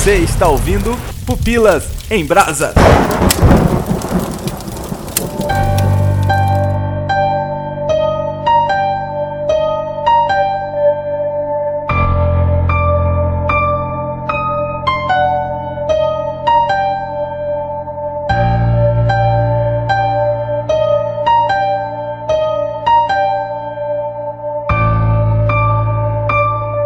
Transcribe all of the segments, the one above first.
Você está ouvindo Pupilas em Brasa.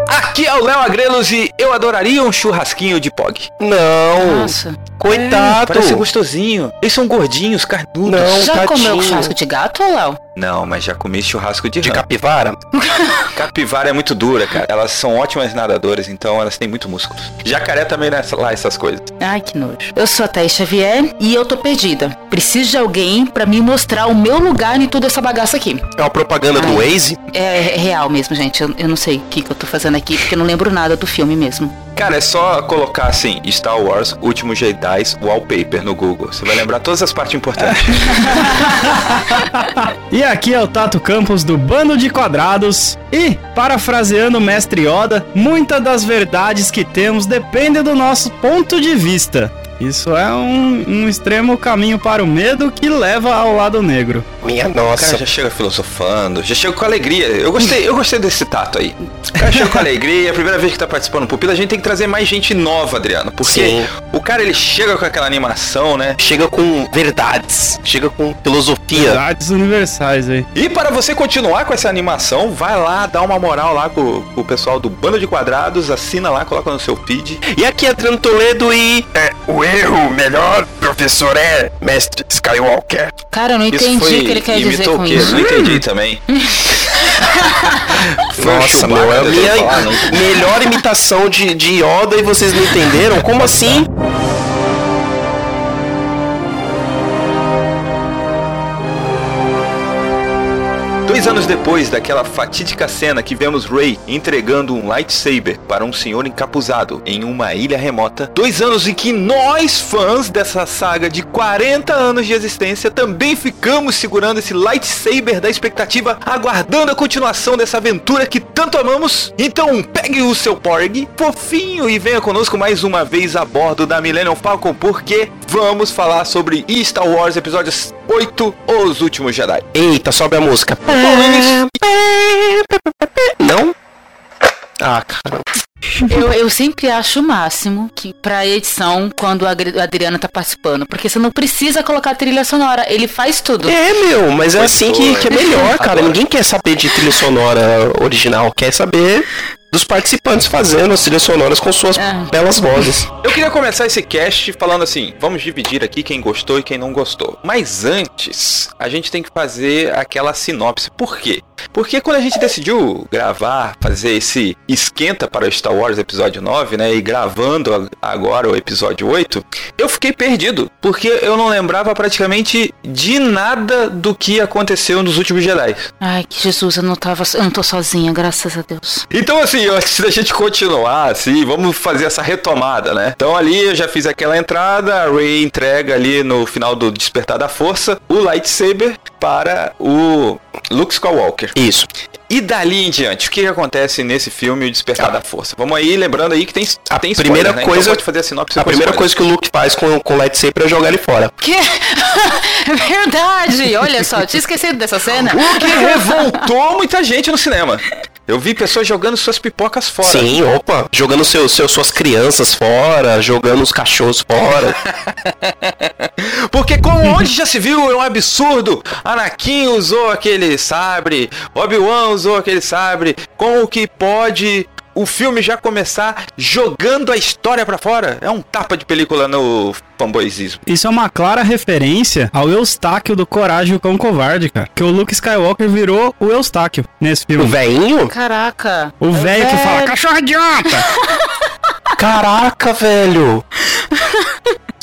Aqui é o Léo Agrelos e eu adoraria um churrasquinho de POG. Não, Nossa. coitado. Parece gostosinho. Eles são gordinhos, carnudos. Não, Já tadinho. comeu churrasco de gato, Léo? Não, mas já comi churrasco de, de rã. capivara? Capivara é muito dura, cara. Elas são ótimas nadadoras, então elas têm muito músculo. Jacaré também não é lá essas coisas. Ai, que nojo. Eu sou a Thaís Xavier e eu tô perdida. Preciso de alguém pra me mostrar o meu lugar em toda essa bagaça aqui. É uma propaganda do Ai. Waze? É, é real mesmo, gente. Eu, eu não sei o que, que eu tô fazendo aqui, porque eu não lembro nada do filme mesmo. Cara, é só colocar assim, Star Wars, Último Jedi, Wallpaper no Google. Você vai lembrar todas as partes importantes. E aqui é o Tato Campos do Bando de Quadrados. E, parafraseando o mestre Yoda, muitas das verdades que temos dependem do nosso ponto de vista. Isso é um, um extremo caminho para o medo que leva ao lado negro. Minha O cara nossa. já chega filosofando, já chega com alegria. Eu gostei, eu gostei desse tato aí. O cara chega com alegria, é a primeira vez que tá participando do Pupila, a gente tem que trazer mais gente nova, Adriano. Porque Sim. o cara ele chega com aquela animação, né? Chega com verdades, chega com filosofia. Verdades universais aí. E para você continuar com essa animação, vai lá, dá uma moral lá com, com o pessoal do Bando de Quadrados, assina lá, coloca no seu feed. E aqui é Adriano Toledo e. É, o erro melhor, professor, é mestre Skywalker. Cara, eu não entendi o que ele quer dizer imitou com o quê? isso. Não entendi também. Foi uma Nossa, meu, é a minha melhor imitação de, de Yoda e vocês não entenderam? Como assim? Dois anos depois daquela fatídica cena que vemos Rey entregando um lightsaber para um senhor encapuzado em uma ilha remota, dois anos em que nós, fãs dessa saga de 40 anos de existência, também ficamos segurando esse lightsaber da expectativa, aguardando a continuação dessa aventura que tanto amamos. Então pegue o seu Porg, fofinho, e venha conosco mais uma vez a bordo da Millennium Falcon, porque vamos falar sobre Star Wars Episódios 8, Os Últimos Jedi. Eita, sobe a música. Não? Ah, cara. Eu, eu sempre acho o máximo que pra edição, quando a Adri- a Adriana tá participando. Porque você não precisa colocar trilha sonora, ele faz tudo. É, meu, mas é assim que, que é melhor, cara. Ninguém quer saber de trilha sonora original, quer saber dos participantes fazendo as trilhas sonoras com suas É. belas vozes. Eu queria começar esse cast falando assim, vamos dividir aqui quem gostou e quem não gostou. Mas antes, a gente tem que fazer aquela sinopse. Por quê? Porque quando a gente decidiu gravar, fazer esse esquenta para o Star Wars episódio 9, né, e gravando agora o episódio 8, eu fiquei perdido, porque eu não lembrava praticamente de nada do que aconteceu nos últimos Jedi. Ai, que Jesus, eu não tava. Eu não tô sozinha, graças a Deus. Então, assim, antes da gente continuar, assim, vamos fazer essa retomada, né? Então, ali eu já fiz aquela entrada, a Rey entrega ali no final do Despertar da Força o lightsaber para o Luke Skywalker. Isso. E dali em diante, o que, acontece nesse filme, o Despertar da Força? Vamos aí, lembrando aí que tem, A tem primeira spoiler, né? coisa- Então pode fazer a sinopse A com primeira spoiler. coisa que o Luke faz com, com o lightsaber é jogar ele fora. Que? Verdade! Olha só, tinha esquecido dessa cena. O que revoltou muita gente no cinema. Eu vi pessoas jogando suas pipocas fora. Sim, opa. Jogando seu, seu, suas crianças fora, jogando os cachorros fora. Porque como onde já se viu, é um absurdo. Anakin usou aquele sabre, Obi-Wan usou aquele sabre. Como que pode o filme já começar jogando a história pra fora? É um tapa de película no fanboyzismo. Isso é uma clara referência ao Eustáquio do Coragem o Cão Covarde, cara. Que o Luke Skywalker virou o Eustáquio nesse O filme. velhinho? Caraca. O velho que fala, cachorro idiota! Caraca, velho.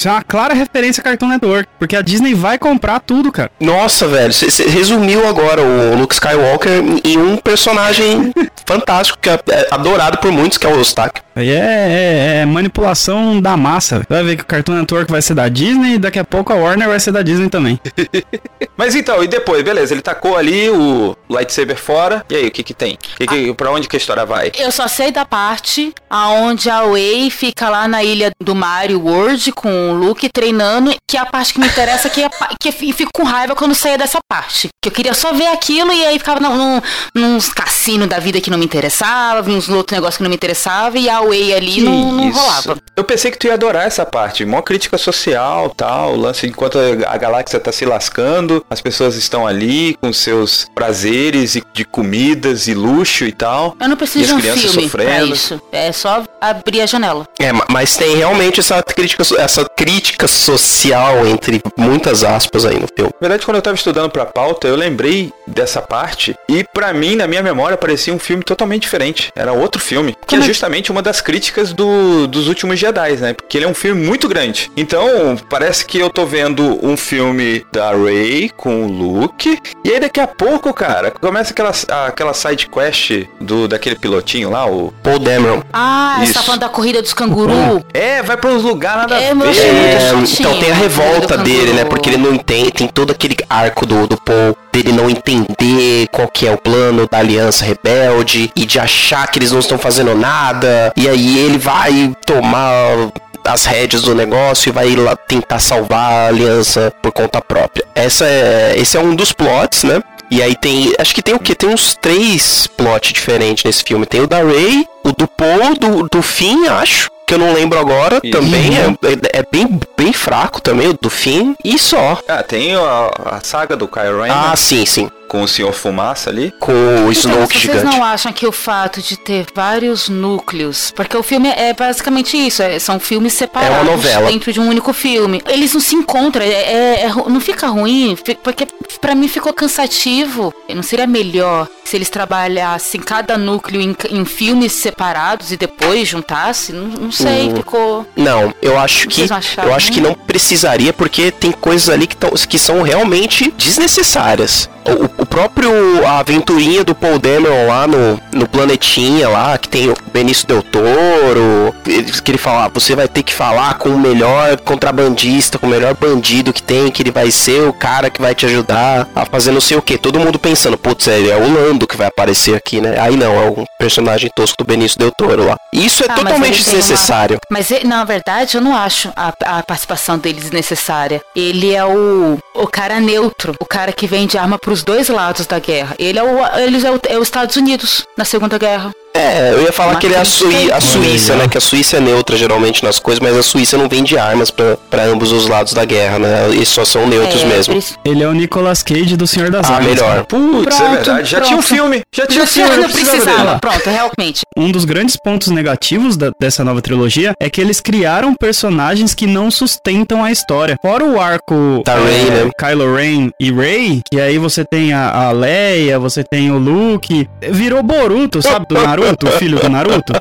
Isso é uma clara referência a Cartoon Network. Porque a Disney vai comprar tudo, cara. Nossa, velho, você resumiu agora o Luke Skywalker em um personagem fantástico, que é é adorado por muitos, que é o Eustáquio. Aí é, é- é manipulação da massa. Você vai ver que o Cartoon Network vai ser da Disney e daqui a pouco a Warner vai ser da Disney também. Mas então, e depois, beleza, ele tacou ali o lightsaber fora. E aí, o que que tem? Que que, pra onde que a história vai? Eu só sei da parte aonde a Wei fica lá na ilha do Mario World com o Luke treinando, que é a parte que me interessa, que, é que fico com raiva quando saía dessa parte. Que eu queria só ver aquilo e aí ficava num, num, nos cassinos da vida que não me interessava, uns outros negócios que não me interessava, e a Wei ali não, não rolava. Eu pensei que tu ia adorar essa parte. Mó crítica social, tal. O lance enquanto a galáxia tá se lascando, as pessoas estão ali com seus prazeres e de comidas e luxo e tal. Eu não preciso E de um crianças filme pra sofrendo. isso. É só abrir a janela. É, ma- mas tem realmente essa crítica, essa crítica social, entre muitas aspas aí no filme. Na verdade, quando eu tava estudando pra pauta, eu lembrei dessa parte e pra mim, na minha memória, parecia um filme totalmente diferente. Era outro filme, que Como é é- justamente uma das críticas do- dos últimos Jedi, né? Porque ele é um filme muito grande. Então, parece que eu tô vendo um filme da Rey com o Luke e aí daqui a pouco, cara, começa aquela aquela side quest do daquele pilotinho lá, o Paul Dameron. Ah, você tá Isso. falando da corrida dos canguru? é, vai pra uns lugares nada É, a ver. É, chatinho, então tem a revolta dele, né? Porque ele não entende, tem todo aquele arco do, do Paul dele não entender qual que é o plano da aliança rebelde e de achar que eles não estão fazendo nada. E aí ele vai tomar as rédeas do negócio e vai lá tentar salvar a aliança por conta própria. Essa é, esse é um dos plots, né? E aí tem, acho que tem o que? Tem uns três plots diferentes nesse filme. Tem o da Ray, o do Paul, do, do Finn, acho. Que eu não lembro agora. Isso. Também é, é, é bem, bem fraco também, o do Finn. E só. Ah, tem a, a saga do Kylo Ren Ah, né? sim, sim. Com o Senhor Fumaça ali. Com o Então, Snoke vocês gigante. não acham que o fato de ter vários núcleos, porque o filme é basicamente isso, é- são filmes separados É uma novela. dentro de um único filme. Eles não se encontram, é, é- é não fica ruim, porque pra mim ficou cansativo. Não seria melhor se eles trabalhassem cada núcleo em, em filmes separados e depois juntassem? Não, não sei, Hum. ficou. Não, eu acho que Vocês não acharam, eu acho que né? não precisaria porque tem coisas ali que, tão, que são realmente desnecessárias. O, o próprio a aventurinha do Paul Dameron lá no, no planetinha lá que tem o Benício Del Toro, ele- que ele fala, ah, você vai ter que falar com o melhor contrabandista, com o melhor bandido que tem, que ele vai ser o cara que vai te ajudar a fazer não sei o que. Todo mundo pensando, putz, é, é o Lando que vai aparecer aqui, né? Aí não, é um personagem tosco do Benício Del Toro lá. Isso é Ah, totalmente ele uma- desnecessário. Mas e- na verdade eu não acho a, a participação dele desnecessária. Ele é o, o cara neutro, o cara que vende arma pros dois lados da guerra. Ele é o, eles é, o, é os Estados Unidos na Segunda Guerra. É, eu ia falar que ele é a, Sui- a. Suíça, né? Que a Suíça é neutra geralmente nas coisas, mas a Suíça não vende armas pra pra ambos os lados da guerra, né? Eles só são neutros É, mesmo. Ele é o Nicolas Cage do Senhor das Ah, Armas. melhor. cara. Putz, é Pronto, verdade. Já tinha um pronto. filme. Já tinha um filme. não precisava precisava. dele. Pronto, realmente. Um dos grandes pontos negativos da- dessa nova trilogia é que eles criaram personagens que não sustentam a história. Fora o arco Da é, Rey, né? Kylo Ren e Rey, que aí você tem a, a Leia, você tem o Luke, virou Boruto, sabe, do Naruto, o filho do Naruto.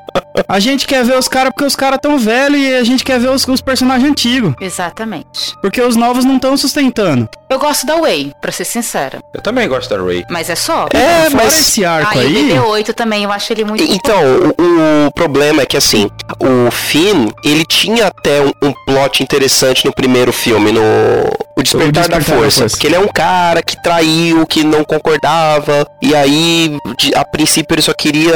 A gente quer ver os caras porque os caras tão velhos e a gente quer ver os, os personagens antigos, Exatamente. porque os novos não estão sustentando. Eu gosto da Way, pra ser sincera. Eu também gosto da Ray. Mas é só. É, Fora mas esse arco Aí aí, o BB-8 também, eu acho ele muito. Então, o, o problema é que assim, o Finn, ele tinha até um, um plot interessante no primeiro filme, no O Despertar, da, Despertar da Força, Força. Porque ele é um cara que traiu, que não concordava, e aí, de- a princípio, ele só queria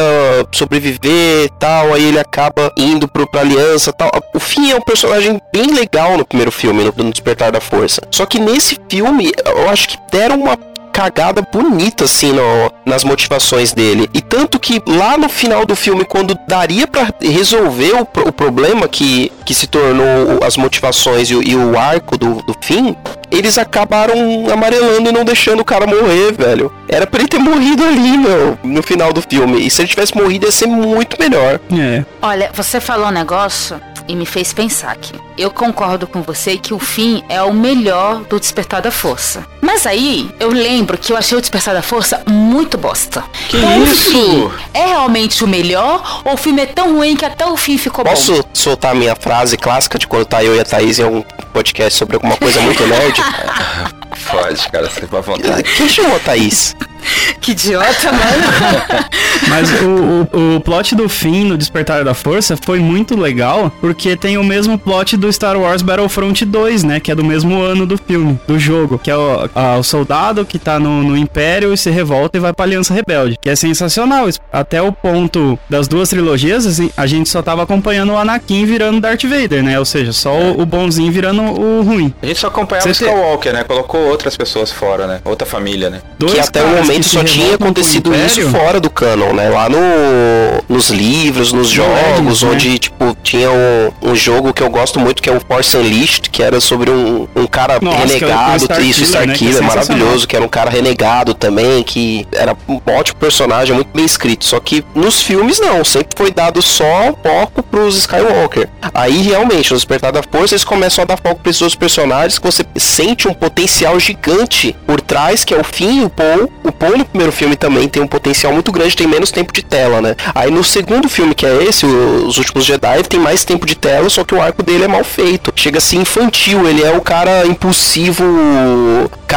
sobreviver tal, aí ele acaba indo pro, pra aliança tal. O Finn é um personagem bem legal no primeiro filme, no, no Despertar da Força. Só que nesse filme, eu acho que deram uma cagada bonita, assim, no- nas motivações dele. E tanto que lá no final do filme, quando daria pra resolver o, o problema que, que se tornou as motivações e, o- e o arco do, do fim, eles acabaram amarelando e não deixando o cara morrer, velho. Era pra ele ter morrido ali, meu, no final do filme. E se ele tivesse morrido, ia ser muito melhor. é, Olha, você falou um negócio e me fez pensar aqui. Eu concordo com você que o fim é o melhor do Despertar da Força. Mas aí, eu lembro que eu achei o Despertar da Força muito bosta. Que então, isso? é realmente o melhor ou o filme é tão ruim que até o fim ficou bom? Posso soltar a minha frase clássica de quando tá eu e a Thaís em algum podcast sobre alguma coisa muito nerd? Pode, cara, você vai à vontade. Quem chamou a Thaís? Que idiota, mano. Mas o, o, o plot do fim no Despertar da Força foi muito legal, porque tem o mesmo plot do Star Wars Battlefront 2, né? Que é do mesmo ano do filme, do jogo. Que é o, a- o soldado que tá no, no Império e se revolta e vai pra Aliança Rebelde. Que é sensacional. Até o ponto das duas trilogias, assim, a gente só tava acompanhando o Anakin virando Darth Vader, né? Ou seja, só o, o bonzinho virando o ruim. A gente só acompanhava o Você Skywalker, né? Colocou outras pessoas fora, né? Outra família, né? Dois que até o momento só tinha acontecido isso fora do canon, né? Lá no, nos livros, nos jogos, né? onde, tipo, tinha um, um jogo que eu gosto muito, que é o Force Unleashed, que era sobre um, um cara Nossa, que é renegado, Star isso, Killer, Star né? Que é maravilhoso, que era um cara renegado também, que era um ótimo personagem, muito bem escrito. Só que nos filmes, não, sempre foi dado só foco pros Skywalker. Aí, realmente, no Despertar da Força, eles começam a dar foco pra esses outros personagens que você sente um potencial gigante por trás, que é o Finn e o Paul. O Paul no primeiro filme também tem um potencial muito grande, tem menos tempo de tela, né? Aí no segundo filme, que é esse, Os Últimos Jedi, tem mais tempo de tela, só que o arco dele é mal feito. Chega a ser infantil, ele é o cara impulsivo,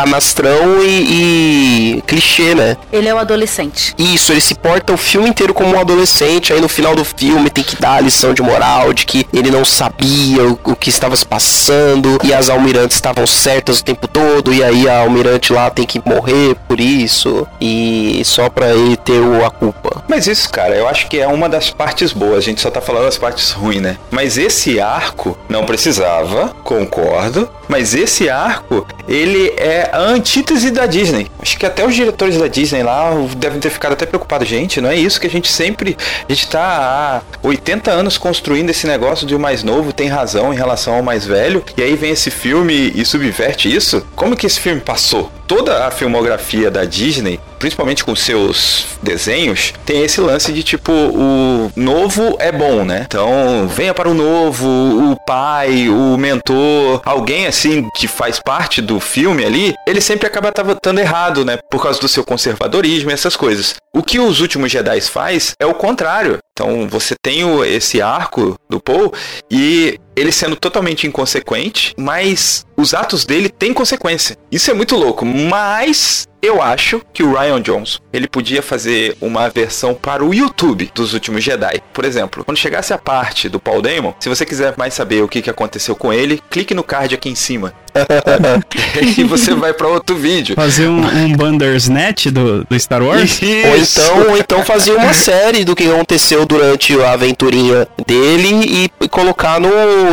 canastrão e, e clichê, né? Ele é o adolescente. Isso, ele se porta o filme inteiro como um adolescente, aí no final do filme tem que dar a lição de moral de que ele não sabia o, o que estava se passando e as almirantes estavam certas o tempo todo, e aí a almirante lá tem que morrer por isso, e só pra ele ter o- a culpa. Mas isso, cara, eu acho que é uma das partes boas. A gente só tá falando das partes ruins, né? Mas esse arco não precisava, concordo. Mas esse arco, ele é a antítese da Disney. Acho que até os diretores da Disney lá devem ter ficado até preocupados. Gente, não é isso que a gente sempre. A gente tá há 80 anos construindo esse negócio de o mais novo tem razão em relação ao mais velho. E aí vem esse filme e subverte isso. Como que esse filme passou? Toda a filmografia da Disney, principalmente com seus desenhos, tem esse lance de tipo, o novo é bom, né? Então, venha para o novo, o pai, o mentor, alguém assim que faz parte do filme ali, ele sempre acaba estando errado, né? Por causa do seu conservadorismo e essas coisas. O que os últimos Jedi faz é o contrário. Então, você tem esse arco do Paul e ele sendo totalmente inconsequente, mas os atos dele têm consequência. Isso é muito louco, mas eu acho que o Ryan Johnson, ele podia fazer uma versão para o YouTube dos últimos Jedi. Por exemplo, quando chegasse a parte do Paul Damon, se você quiser mais saber o que que aconteceu com ele, clique no card aqui em cima. e você vai para outro vídeo. Fazer um, um Bandersnatch do, do Star Wars? Ou então, ou então fazer uma série do que aconteceu durante a aventurinha dele e colocar no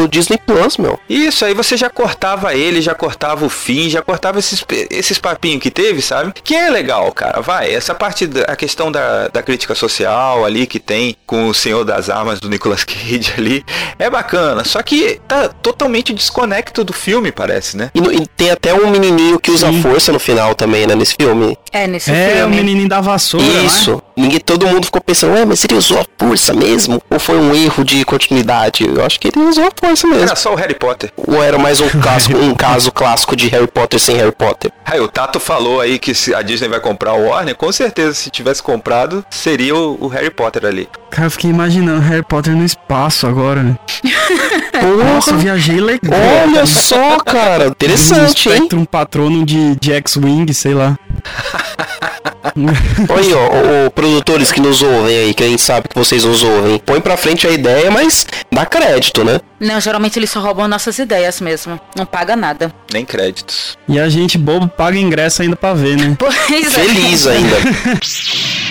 Disney Plus, meu. Isso, aí você já cortava ele, já cortava o fim, já cortava esses, esses papinhos que teve, sabe? Que é legal, cara, vai. Essa parte, da a questão da, da crítica social ali que tem com o Senhor das Armas do Nicolas Cage ali, é bacana. Só que tá totalmente desconecto do filme, parece, né? E, no- e tem até um menininho que usa Sim. força no final também, né, nesse filme. É, nesse É, o filme. menininho da vassoura, né? Isso. Ninguém, todo mundo ficou pensando, ué, mas ele usou a força mesmo? Ou foi um erro de continuidade? Eu acho que ele usou a força mesmo. Era só o Harry Potter. Ou era mais um caso, um caso clássico de Harry Potter sem Harry Potter? Aí o Tato falou aí que se a Disney vai comprar o Warner, com certeza se tivesse comprado, seria o, o Harry Potter ali. Cara, eu fiquei imaginando Harry Potter no espaço agora, né? Nossa, viajei legal. Olha só, cara. Um Interessante, hein? Spectrum patrono de, de X-Wing, sei lá. Olha aí, ó, ô, produtores que nos ouvem aí, que a gente sabe que vocês nos ouvem. Põe pra frente a ideia, mas dá crédito, né? Não, geralmente eles só roubam nossas ideias mesmo. Não paga nada. Nem créditos. E a gente bobo paga ingresso ainda pra ver, né? Pois é. Feliz ainda.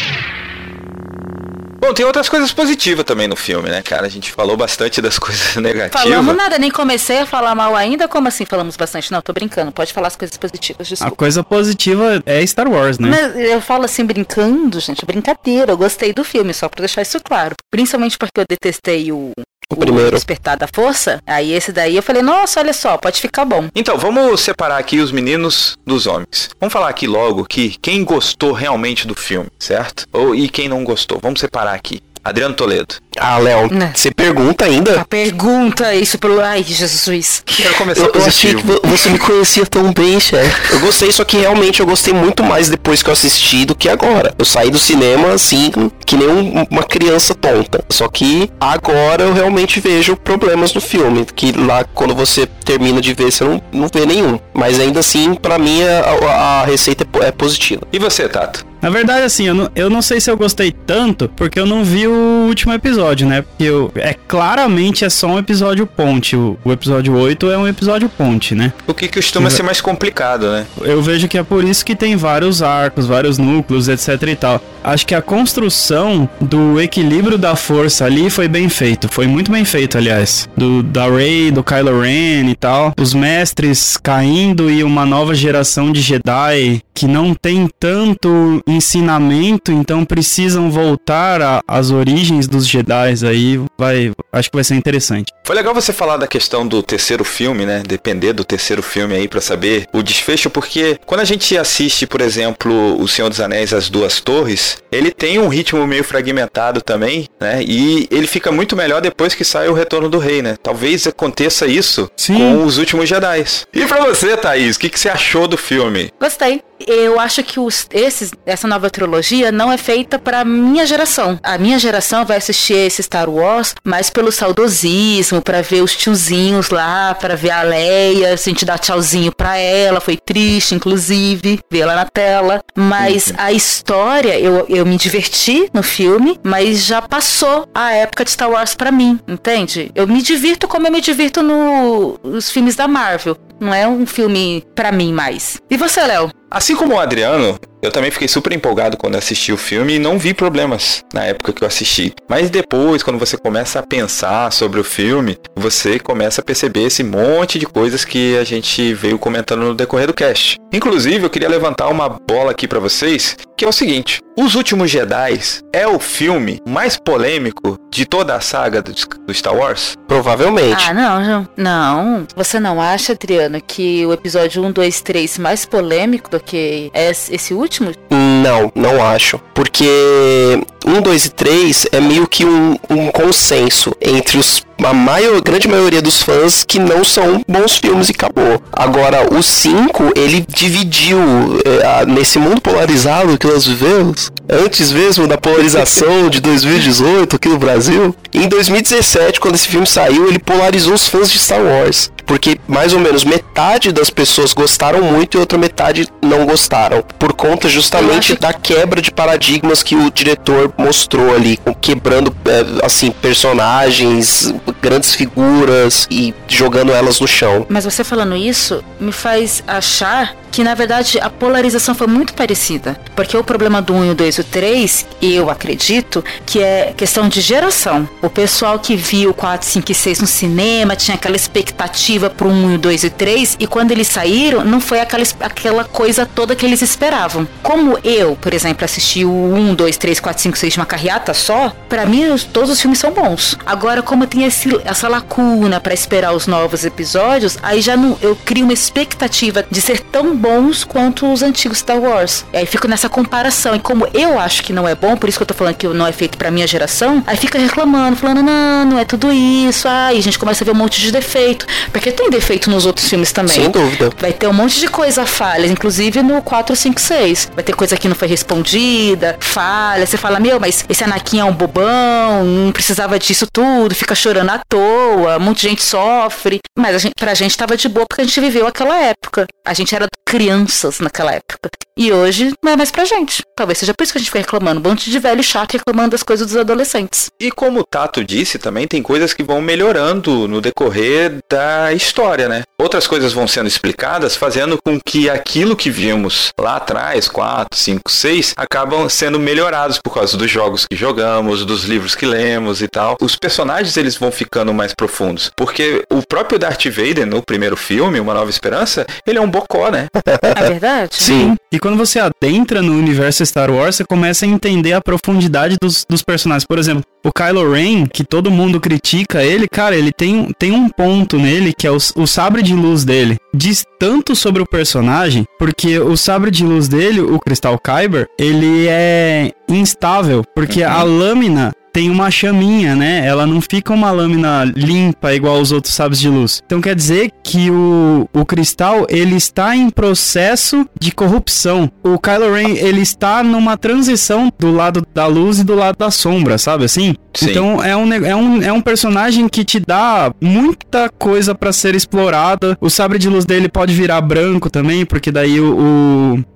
Bom, tem outras coisas positivas também no filme, né, cara? A gente falou bastante das coisas negativas. Falamos nada, nem comecei a falar mal ainda. Como assim falamos bastante? Não, tô brincando. Pode falar as coisas positivas, A desculpa. coisa positiva é Star Wars, né? Mas eu falo assim brincando, gente, brincadeira. Eu gostei do filme, só pra deixar isso claro. Principalmente porque eu detestei o, O primeiro. Despertar da Força. Aí esse daí eu falei, nossa, olha só, pode ficar bom. Então, vamos separar aqui os meninos dos homens. Vamos falar aqui logo que quem gostou realmente do filme, certo? Ou e quem não gostou. Vamos separar aqui. Adriano Toledo. Ah, Léo, Né. você pergunta ainda? A pergunta isso pro. Ai, Jesus. Quero começar Eu, eu achei positivo. que vo- você me conhecia tão bem, chefe. Eu gostei, só que realmente eu gostei muito mais depois que eu assisti do que agora. Eu saí do cinema assim, que nem um- uma criança tonta. Só que agora eu realmente vejo problemas no filme. Que lá, quando você termina de ver, você não, não vê nenhum. Mas ainda assim, pra mim, a, a- a receita é é positiva. E você, Tato? Na verdade, assim, eu não, eu não sei se eu gostei tanto, porque eu não vi o último episódio, né? Porque eu, é claramente é só um episódio ponte. O, o episódio 8 é um episódio ponte, né? O que costuma ser mais complicado, né? Eu vejo que é por isso que tem vários arcos, vários núcleos, etc e tal. Acho que a construção do equilíbrio da força ali foi bem feito. Foi muito bem feito, aliás. Do, da Rey, do Kylo Ren e tal. Os mestres caindo e uma nova geração de Jedi que não tem tanto ensinamento, então precisam voltar às origens dos Jedi aí. Vai, acho que vai ser interessante. Foi legal você falar da questão do terceiro filme, né? Depender do terceiro filme aí para saber o desfecho, porque quando a gente assiste, por exemplo, O Senhor dos Anéis As Duas Torres, ele tem um ritmo meio fragmentado também, né? E ele fica muito melhor depois que sai o Retorno do Rei, né? Talvez aconteça isso Sim. com os últimos Jedi. E pra você, Thaís, o que, que você achou do filme? Gostei. Eu acho que os, esses, essa nova trilogia não é feita para minha geração. A minha geração vai assistir esse Star Wars mais pelo saudosismo, para ver os tiozinhos lá, para ver a Leia, a gente dar tchauzinho pra ela. Foi triste, inclusive, ver ela na tela. Mas Uhum. a história, eu, eu me diverti no filme, mas já passou a época de Star Wars pra mim, entende? Eu me divirto como eu me divirto no- nos filmes da Marvel. Não é um filme pra mim mais. E você, Léo? Assim como o Adriano, eu também fiquei super empolgado quando assisti o filme e não vi problemas na época que eu assisti. Mas depois, quando você começa a pensar sobre o filme, você começa a perceber esse monte de coisas que a gente veio comentando no decorrer do cast. Inclusive, eu queria levantar uma bola aqui pra vocês, que é o seguinte: Os Últimos Jedi é o filme mais polêmico de toda a saga do, do Star Wars? Provavelmente. Ah, não, não. Não. Você não acha, Adriano, que o episódio 1, 2, 3 mais polêmico do que esse esse último? Não, não acho. Porque 1, 2 e 3 é meio que um, um consenso entre os, a maior, grande maioria dos fãs que não são bons filmes e acabou. Agora, o 5, ele dividiu é, nesse mundo polarizado que nós vivemos, antes mesmo da polarização de 2018 aqui no Brasil, em 2017, quando esse filme saiu, ele polarizou os fãs de Star Wars. Porque mais ou menos metade das pessoas gostaram muito e outra metade não gostaram. Por conta justamente da quebra de paradigmas que o diretor mostrou ali, quebrando é, assim personagens, grandes figuras e jogando elas no chão. Mas você falando isso me faz achar que, na verdade, a polarização foi muito parecida. Porque o problema do 1 e o 2 e o 3, eu acredito, que é questão de geração. O pessoal que viu o 4, 5 e 6 no cinema tinha aquela expectativa pro 1 e o 2 e o 3, e quando eles saíram, não foi aquela, aquela coisa toda que eles esperavam. Como eu, por exemplo, assisti o 1, 2, 3, 4, 5, 6 de uma carreata só, pra mim os- todos os filmes são bons. Agora, como tem esse, essa lacuna pra esperar os novos episódios, aí já não, eu crio uma expectativa de ser tão bons quanto os antigos Star Wars. E aí fico nessa comparação. E como eu acho que não é bom, por isso que eu tô falando que não é feito pra minha geração, aí fica reclamando, falando, não, não é tudo isso. Aí a gente começa a ver um monte de defeito. Porque tem defeito nos outros filmes também. Sem dúvida. Vai ter um monte de coisa falhas, inclusive no 4, 5, 6. Vai ter coisa que não foi respondida, falha. Você fala, meu, mas esse Anakin é um bobão, não precisava disso tudo, fica chorando à toa, de gente sofre. Mas a gente, pra gente tava de boa porque a gente viveu aquela época. A gente era crianças naquela época. E hoje não é mais pra gente. Talvez seja por isso que a gente fica reclamando. Um monte de velho chato reclamando das coisas dos adolescentes. E como o Tato disse, também tem coisas que vão melhorando no decorrer da história, né? Outras coisas vão sendo explicadas, fazendo com que aquilo que vimos lá atrás, 4, 5, 6, acabam sendo melhorados por causa dos jogos que jogamos, dos livros que lemos e tal. Os personagens eles vão ficando mais profundos, porque o próprio Darth Vader no primeiro filme, Uma Nova Esperança, ele é um bocó, né? É verdade? Sim. E quando você adentra no universo Star Wars, você começa a entender a profundidade dos, dos personagens. Por exemplo, o Kylo Ren, que todo mundo critica ele, cara, ele tem, tem um ponto nele que é o, o sabre de luz dele. Diz tanto sobre o personagem, porque o sabre de luz dele, o Crystal Kyber, ele é instável, porque a lâmina tem uma chaminha, né? Ela não fica uma lâmina limpa igual os outros sabres de luz. Então quer dizer que o, o cristal ele está em processo de corrupção. O Kylo Ren ele está numa transição do lado da luz e do lado da sombra, sabe assim? Sim. Então é um, é, um, é um personagem que te dá muita coisa pra ser explorada. O sabre de luz dele pode virar branco também, porque daí o,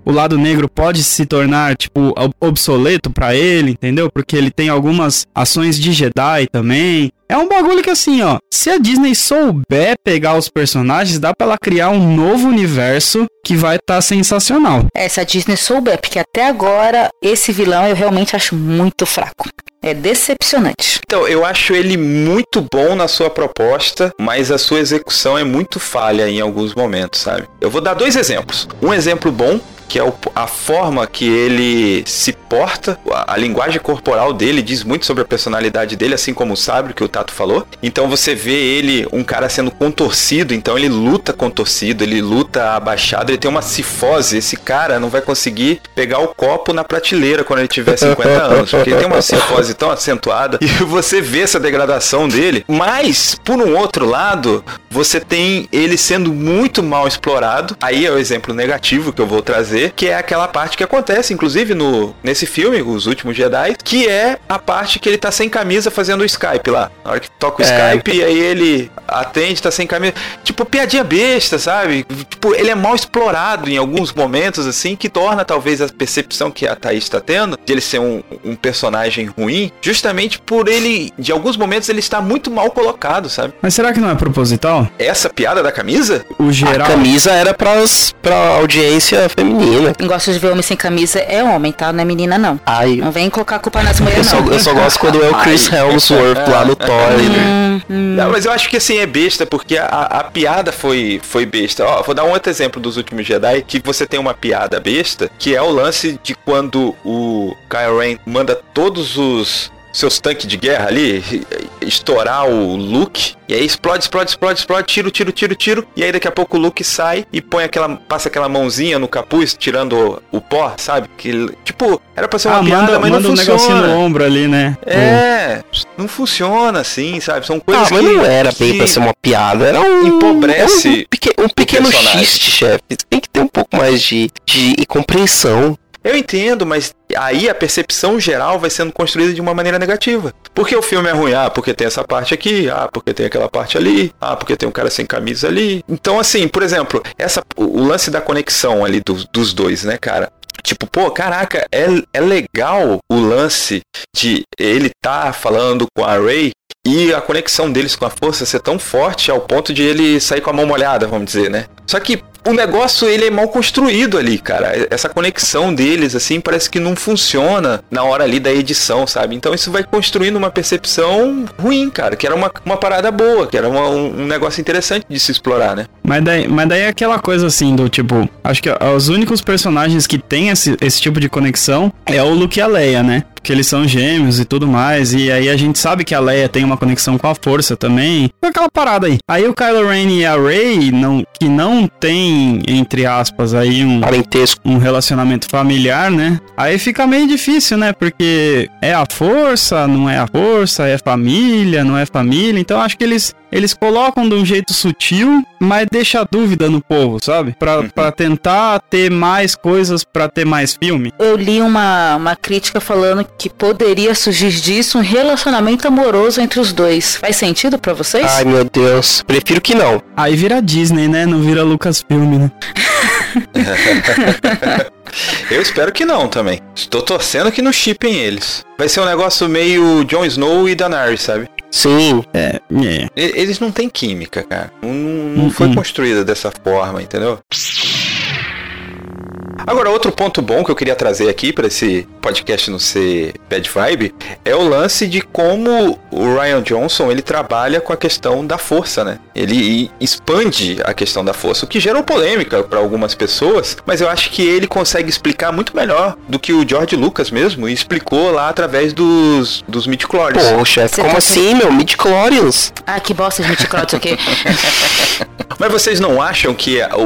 o, o lado negro pode se tornar, tipo, ob- obsoleto pra ele, entendeu? Porque ele tem algumas ações de Jedi também. É um bagulho que assim, ó, se a Disney souber pegar os personagens, dá pra ela criar um novo universo que vai estar sensacional. É, se a Disney souber, porque até agora esse vilão eu realmente acho muito fraco. É decepcionante. Então, eu acho ele muito bom na sua proposta, mas a sua execução é muito falha em alguns momentos, sabe? Eu vou dar dois exemplos. Um exemplo bom, que é o- a forma que ele se porta, a, a linguagem corporal dele diz muito sobre a personalidade dele, assim como o Sabre, que o Tato falou. Então você vê ele, um cara sendo contorcido, então ele luta contorcido, ele luta abaixado, ele tem uma cifose. Esse cara não vai conseguir pegar o copo na prateleira quando ele tiver 50 anos, porque ele tem uma cifose tão acentuada e você vê essa degradação dele. Mas, por um outro lado, você tem ele sendo muito mal explorado. Aí é o exemplo negativo que eu vou trazer, que é aquela parte que acontece, inclusive, no, nesse filme, Os Últimos Jedi, que é a parte que ele tá sem camisa fazendo o Skype lá. Na hora que toca o É. Skype, e aí ele atende, tá sem camisa. Tipo, piadinha besta, sabe? Tipo, ele é mal explorado em alguns momentos, assim, que torna talvez a percepção que a Thaís tá tendo de ele ser um, um personagem ruim, justamente por ele, de alguns momentos, ele está muito mal colocado, sabe? Mas será que não é proposital? Essa piada da camisa? O A geral. camisa era pras, pra audiência feminina. Quem gosta de ver homem sem camisa é homem, tá? Não é menina, não. Ai, Não vem colocar a culpa nas eu mulheres, só, não. eu só gosto quando é o Chris Helmsworth lá no Thor. ele- Hum, hum. Não, mas eu acho que assim é besta, porque a, a piada foi, foi besta. Ó, vou dar um outro exemplo dos últimos Jedi, que você tem uma piada besta, que é o lance de quando o Kylo Ren manda todos os seus tanques de guerra ali estourar o Luke, e aí explode, explode, explode, explode, tiro, tiro, tiro, tiro, e aí daqui a pouco o Luke sai e põe aquela, passa aquela mãozinha no capuz, tirando o pó, sabe? Que, tipo, era pra ser uma Ah, piada, manda, mas manda não um negocinho funciona. no ombro ali, né? É, não funciona assim, sabe? São coisas Ah, mas que não era bem que- pra ser uma piada, era um. Empobrece um, peque- um pequeno xiste, chefe. Tem que ter um pouco mais de, de compreensão. Eu entendo, mas aí a percepção geral vai sendo construída de uma maneira negativa. Porque o filme é ruim, ah, porque tem essa parte aqui, ah, porque tem aquela parte ali, ah, porque tem um cara sem camisa ali. Então, assim, por exemplo, essa, o, lance da conexão ali dos, dos dois, né, cara? Tipo, pô, caraca, é, é legal o lance de ele tá falando com a Ray e a conexão deles com a força ser tão forte ao ponto de ele sair com a mão molhada, vamos dizer, né? Só que o negócio ele é mal construído ali, cara. Essa conexão deles assim parece que não funciona na hora ali da edição, sabe? Então isso vai construindo uma percepção ruim, cara, que era uma, uma parada boa, que era uma- um, negócio interessante de se explorar, né? Mas daí, mas daí é aquela coisa assim do tipo, acho que os únicos personagens que tem esse, esse tipo de conexão é o Luke e a Leia, né? Porque eles são gêmeos e tudo mais. E aí a gente sabe que a Leia tem uma conexão com a força também. Aquela parada aí. Aí o Kylo Ren e a Rey, não, que não tem, entre aspas, aí um, Parentesco. um relacionamento familiar, né? Aí fica meio difícil, né? Porque é a força, não é a força, é família, não é família. Então acho que eles eles colocam de um jeito sutil, mas deixa dúvida no povo, sabe? Pra, pra tentar ter mais coisas, pra ter mais filme. Eu li uma, uma crítica falando que poderia surgir disso um relacionamento amoroso entre os dois. Faz sentido pra vocês? Ai, meu Deus. Prefiro que não. Aí vira Disney, né? Não vira Lucasfilm, né? Eu espero que não também. Estou torcendo que não chipem eles. Vai ser um negócio meio Jon Snow e Daenerys, sabe? Sim. É, é. Eles não têm química, cara. Não, não- não foi Uhum. construída dessa forma, entendeu? Agora, outro ponto bom que eu queria trazer aqui para esse podcast não ser bad vibe é o lance de como o Ryan Johnson ele trabalha com a questão da força, né? Ele expande a questão da força, o que gerou polêmica para algumas pessoas, mas eu acho que ele consegue explicar muito melhor do que o George Lucas mesmo e explicou lá através dos, dos midi-chlorians. Chefe, Você como tá assim, meu? Midi-chlorians? Ah, que bosta de miticrotes aqui. Mas vocês não acham que o,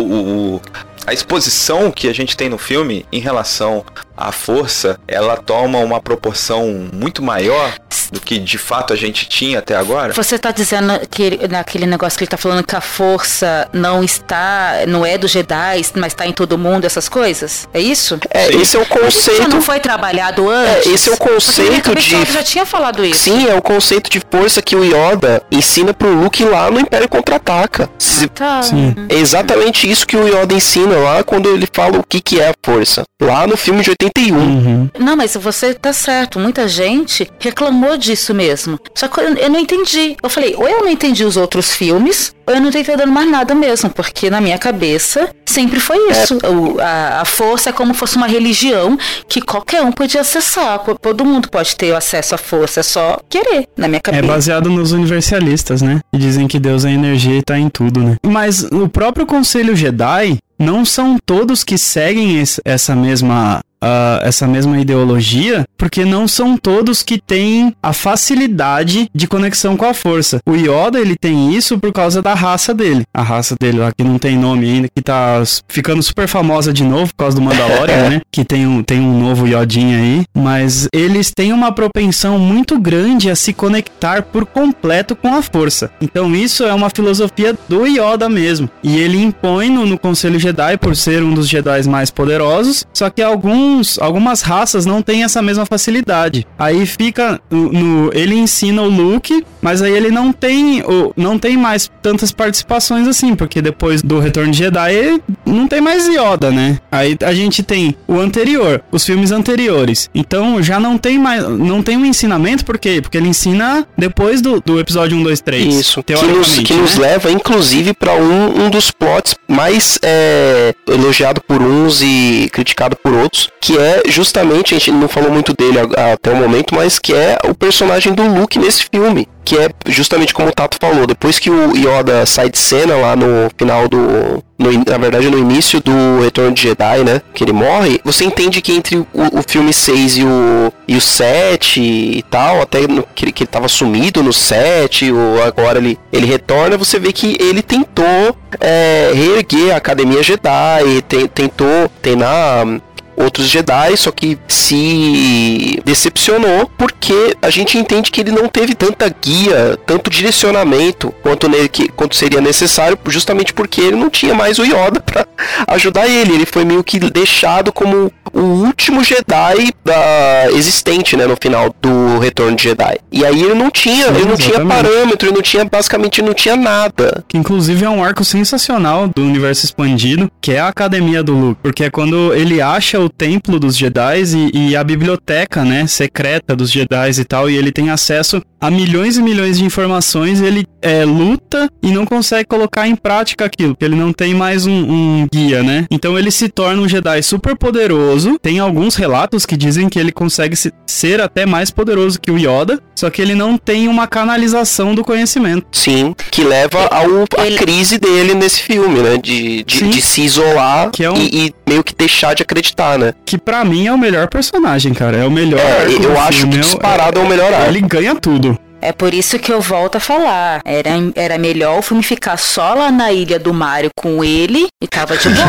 o- a exposição que a gente tem no filme em relação a força ela toma uma proporção muito maior do que de fato a gente tinha até agora? Você tá dizendo que ele- naquele negócio que ele tá falando que a força não está, não é dos Jedi, mas tá em todo mundo, essas coisas? É isso? É, Sim. esse é o Mas isso conceito. não foi trabalhado antes? esse é o conceito o de- já tinha falado isso. Sim, é o conceito de força que o Yoda ensina pro Luke lá no Império Contra-Ataca. Se- Tá. Sim. É exatamente isso que o Yoda ensina lá quando ele fala o que, que é a força. Lá no filme de 81. Uhum. Não, mas você tá certo. Muita gente reclamou disso mesmo. Só que eu, eu não entendi. Eu falei, ou eu não entendi os outros filmes, ou eu não tô entendendo mais nada mesmo. Porque na minha cabeça sempre foi isso. O- a, a força é como fosse uma religião que qualquer um podia acessar. Todo mundo pode ter acesso à força. É só querer, na minha É cabeça. baseado nos universalistas, né? Que dizem que Deus é energia e tá em tudo, né? Mas o próprio Conselho Jedi não são todos que seguem esse- essa mesma ah, essa mesma ideologia, porque não são todos que têm a facilidade de conexão com a força. O Yoda, ele tem isso por causa da raça dele. A raça dele lá, que não tem nome ainda, que tá ficando super famosa de novo por causa do Mandalorian, né? Que tem um, tem um novo Yodinha aí. Mas eles têm uma propensão muito grande a se conectar por completo com a força. Então isso é uma filosofia do Yoda mesmo. E ele impõe no, no Conselho Jedi por ser um dos Jedi mais poderosos. Só que alguns, algumas raças não têm essa mesma facilidade. Aí fica no, no- ele ensina o Luke, mas aí ele não tem o, não tem mais tantas participações assim, porque depois do Retorno de Jedi ele não tem mais Yoda, né? Aí a gente tem o anterior, os filmes anteriores. Então já não tem mais não tem um ensinamento, por quê? Porque ele ensina depois do, do episódio 1, 2, 3. Isso, que nos, que nos né? leva, inclusive, pra um, um dos plots mais é, elogiado por uns e criticado por outros, que é justamente, a gente não falou muito dele até o momento, mas que é o personagem do Luke nesse filme. Que é justamente como o Tato falou, depois que o Yoda sai de cena lá no final do. no na verdade, no início do Retorno de Jedi, né? Que ele morre, você entende que entre o, o filme 6 e o, e o 7 e tal, até no- que, ele, que ele tava sumido no 7, ou agora ele, ele retorna, você vê que ele tentou é, reerguer a Academia Jedi, te- tentou treinar outros Jedi, só que se decepcionou porque a gente entende que ele não teve tanta guia, tanto direcionamento quanto, ne- quanto seria necessário, justamente porque ele não tinha mais o Yoda pra ajudar ele. Ele foi meio que deixado como o último Jedi da existente, né, no final do Retorno de Jedi. E aí ele não tinha, Sim, ele não tinha exatamente. parâmetro, ele não tinha basicamente não tinha nada. Que inclusive é um arco sensacional do universo expandido, que é a Academia do Luke. Porque é quando ele acha o templo dos Jedi e, e a biblioteca, né, secreta dos Jedi e tal, e ele tem acesso a milhões e milhões de informações, ele é, luta e não consegue colocar em prática aquilo, porque ele não tem mais um, um guia, né? Então ele se torna um Jedi super poderoso. Tem alguns relatos que dizem que ele consegue se- ser até mais poderoso que o Yoda, só que ele não tem uma canalização do conhecimento. Sim, que leva ao, à Ele- crise dele nesse filme, né? De, de, de se isolar Que é um- e, e meio que deixar de acreditar, né? que pra mim é o melhor personagem, cara. É o melhor. É, eu acho que é o- disparado é o melhor arco. Ele ganha tudo. É por isso que eu volto a falar. Era, era melhor o filme ficar só lá na ilha do Mario com ele e tava de boa.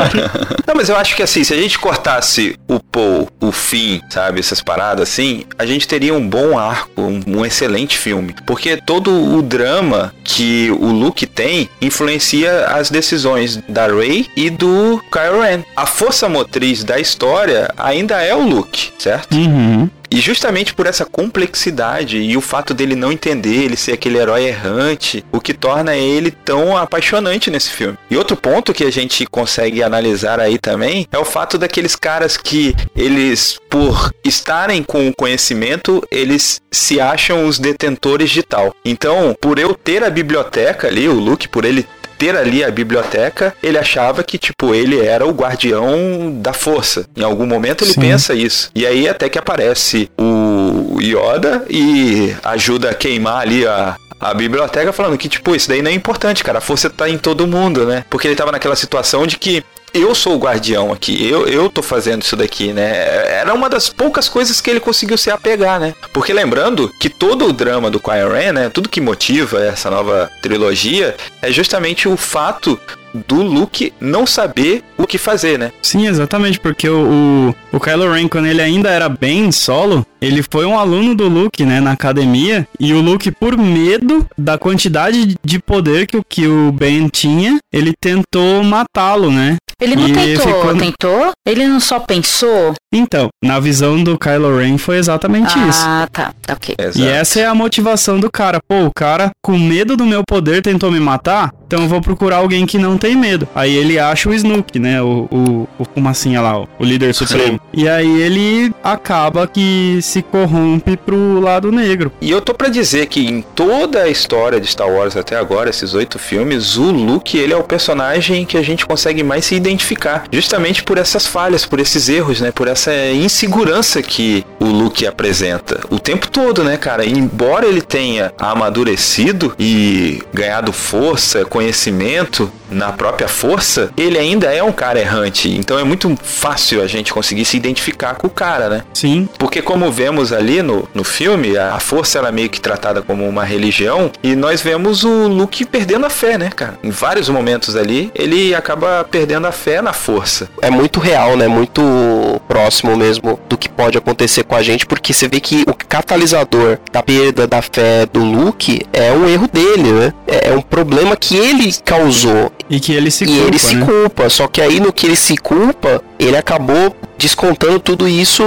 Não, mas eu acho que assim, se a gente cortasse o Paul, o fim, sabe, essas paradas assim, a gente teria um bom arco, um, um excelente filme. Porque todo o drama que o Luke tem influencia as decisões da Rey e do Kylo Ren. A força motriz da história ainda é o Luke, certo? Uhum. E justamente por essa complexidade e o fato dele não entender, ele ser aquele herói errante, o que torna ele tão apaixonante nesse filme. E outro ponto que a gente consegue analisar aí também é o fato daqueles caras que eles, por estarem com o conhecimento, eles se acham os detentores de tal. Então, por eu ter a biblioteca ali, o Luke, por ele ter ali a biblioteca, ele achava que, tipo, ele era o guardião da força. Em algum momento ele Sim. pensa isso. E aí até que aparece o Yoda e ajuda a queimar ali a. A biblioteca falando que, tipo, isso daí não é importante, cara. A força tá em todo mundo, né? Porque ele tava naquela situação de que eu sou o guardião aqui, eu, eu tô fazendo isso daqui, né? Era uma das poucas coisas que ele conseguiu se apegar, né? Porque lembrando que todo o drama do Kylo Ren, né? Tudo que motiva essa nova trilogia é justamente o fato do Luke não saber o que fazer, né? Sim, exatamente, porque o, o, o Kylo Ren, quando ele ainda era bem solo, ele foi um aluno do Luke, né, na academia, e o Luke, por medo da quantidade de poder que, que o Ben tinha, ele tentou matá-lo, né? Ele não E tentou, ficou- tentou? Ele não só pensou? Então, na visão do Kylo Ren foi exatamente isso. Ah, tá, tá ok. E essa é a motivação do cara. Pô, o cara, com medo do meu poder, tentou me matar, então eu vou procurar alguém que não tem medo. Aí ele acha o Snook, né? O, o, o fumacinha lá, o, o líder supremo. E aí ele acaba que se corrompe pro lado negro. E eu tô pra dizer que em toda a história de Star Wars até agora, esses oito filmes, o Luke, ele é o personagem que a gente consegue mais se identificar. Justamente por essas falhas, por esses erros, né? Por essa insegurança que o Luke apresenta. O tempo todo, né, cara? Embora ele tenha amadurecido e ganhado força, conhecimento na própria força, ele ainda é um cara errante. Então é muito fácil a gente conseguir se identificar com o cara, né? Sim. Porque como vemos ali no, no filme, a a força ela é meio que tratada como uma religião e nós vemos o Luke perdendo a fé, né, cara? Em vários momentos ali, ele acaba perdendo a fé na força. é muito real, né? Muito próximo mesmo do que pode acontecer com a gente, porque você vê que o catalisador da perda da fé do Luke é um erro dele, né? É é um problema que ele causou E que ele se e culpa, ele se né? culpa. Só que aí no que ele se culpa, ele acabou descontando tudo isso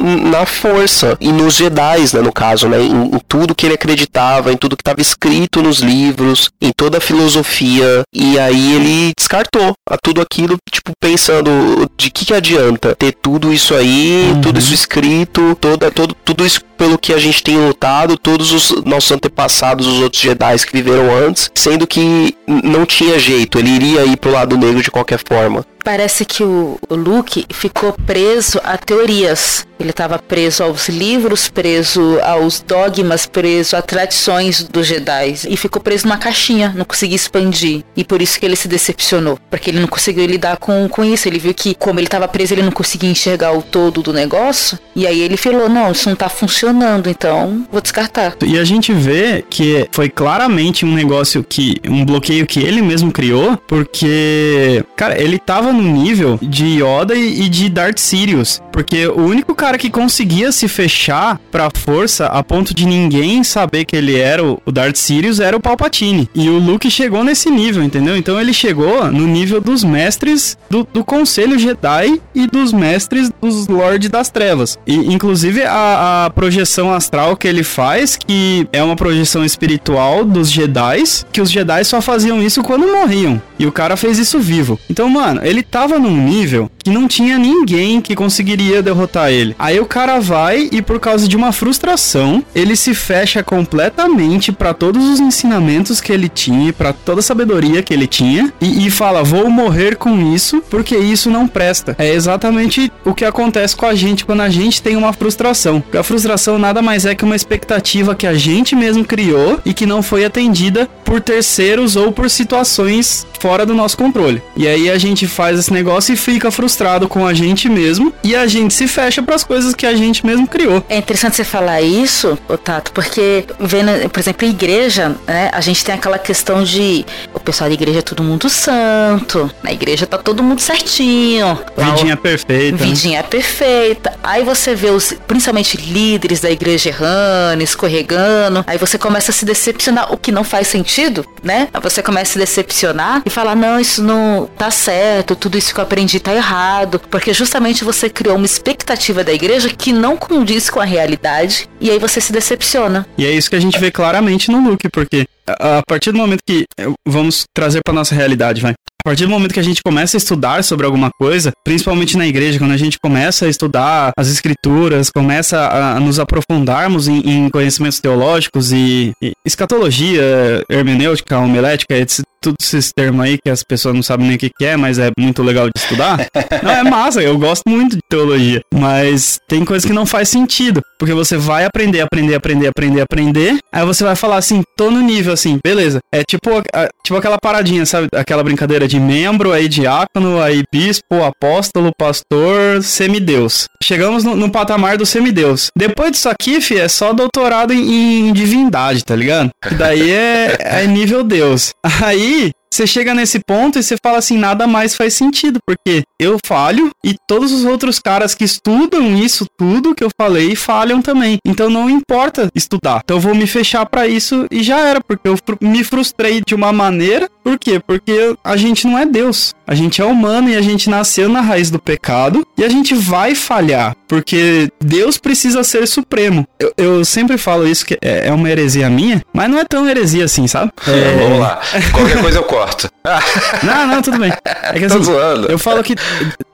na força e nos Jedi, né, no caso, né, em, em tudo que ele acreditava, em tudo que estava escrito nos livros, em toda a filosofia, e aí ele descartou a tudo aquilo, tipo, pensando de que que adianta ter tudo isso aí, Uhum. tudo isso escrito, toda, todo, tudo isso pelo que a gente tem lutado, todos os nossos antepassados, os outros Jedi que viveram antes, sendo que não tinha jeito, ele iria ir pro lado negro de qualquer forma. Parece que o, Luke ficou preso a teorias. Ele estava preso aos livros, preso aos dogmas, preso a tradições dos Jedi. E ficou preso numa caixinha, não conseguia expandir. E por isso que ele se decepcionou. Porque ele não conseguiu lidar com, com isso. Ele viu que, como ele estava preso, ele não conseguia enxergar o todo do negócio. E aí ele falou: não, isso não tá funcionando, então vou descartar. E a gente vê que foi claramente um negócio que. um bloqueio que ele mesmo criou, porque. Cara, ele tava no nível de Yoda e, de Darth Sirius. Porque o único cara que conseguia se fechar pra força a ponto de ninguém saber que ele era o, Darth Sirius era o Palpatine. E o Luke chegou nesse nível, entendeu? Então ele chegou no nível dos mestres do, do Conselho Jedi e dos mestres dos Lorde das Trevas. E inclusive a, a projeção astral que ele faz, que é uma projeção espiritual dos Jedi, que os Jedi só faziam isso quando morriam. E o cara fez isso vivo. Então, mano, ele tava num nível que não tinha ninguém que conseguiria derrotar ele. Aí o cara vai e por causa de uma frustração, ele se fecha completamente pra todos os ensinamentos que ele tinha, pra toda a sabedoria que ele tinha e, e fala: "Vou morrer com isso porque isso não presta". É exatamente o que acontece com a gente quando a gente tem uma frustração. Porque a frustração nada mais é que uma expectativa que a gente mesmo criou e que não foi atendida por terceiros ou por situações fora do nosso controle. E aí a gente faz esse negócio e fica frustrado com a gente mesmo e a gente se fecha pras coisas que a gente mesmo criou. É interessante você falar isso, Tato, porque vendo, por exemplo, a igreja, né, a gente tem aquela questão de o pessoal da igreja é todo mundo santo, na igreja tá todo mundo certinho. o- Vidinha perfeita. né? Vidinha perfeita. Aí você vê os, principalmente líderes da igreja errando, escorregando. Aí você começa a se decepcionar, o que não faz sentido, né? Aí você começa a se decepcionar e falar: não, isso não tá certo, tudo isso que eu aprendi tá errado. Porque justamente você criou uma expectativa da igreja que não condiz com a realidade. E aí você se decepciona. E é isso que a gente vê claramente no Luke, porque a partir do momento que eh, vamos trazer para nossa realidade, vai. A partir do momento que a gente começa a estudar sobre alguma coisa, principalmente na igreja, quando a gente começa a estudar as escrituras, começa a, nos aprofundarmos em, em conhecimentos teológicos e, e escatologia, hermenêutica, homilética, etc, todos esses termos aí que as pessoas não sabem nem o que, que é, mas é muito legal de estudar. não, é massa, eu gosto muito de teologia. Mas tem coisas que não faz sentido. Porque você vai aprender, aprender, aprender, aprender, aprender. Aí você vai falar assim, tô no nível assim, beleza. É tipo, a- tipo aquela paradinha, sabe? Aquela brincadeira de membro, aí diácono, aí bispo, apóstolo, pastor, semideus. Chegamos no, no patamar do semideus. Depois disso aqui, fi, é só doutorado em, em divindade, tá ligado? Que daí é, é nível Deus. Aí, você chega nesse ponto e você fala assim, nada mais faz sentido, porque eu falho e todos os outros caras que estudam isso tudo que eu falei falham também. Então não importa estudar. Então eu vou me fechar pra isso e já era, porque eu me frustrei de uma maneira. Por quê? Porque a gente não é Deus. A gente é humano e a gente nasceu na raiz do pecado e a gente vai falhar, porque Deus precisa ser supremo. Eu, eu sempre falo isso que é, é uma heresia minha, mas não é tão heresia assim, sabe? É, Vamos lá. Qualquer coisa eu corto. Não, não, tudo bem. É que tô assim, zoando. eu falo que.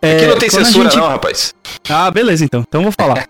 É, Aqui não tem censura, gente- não, rapaz. Ah, beleza, então. Então eu vou falar.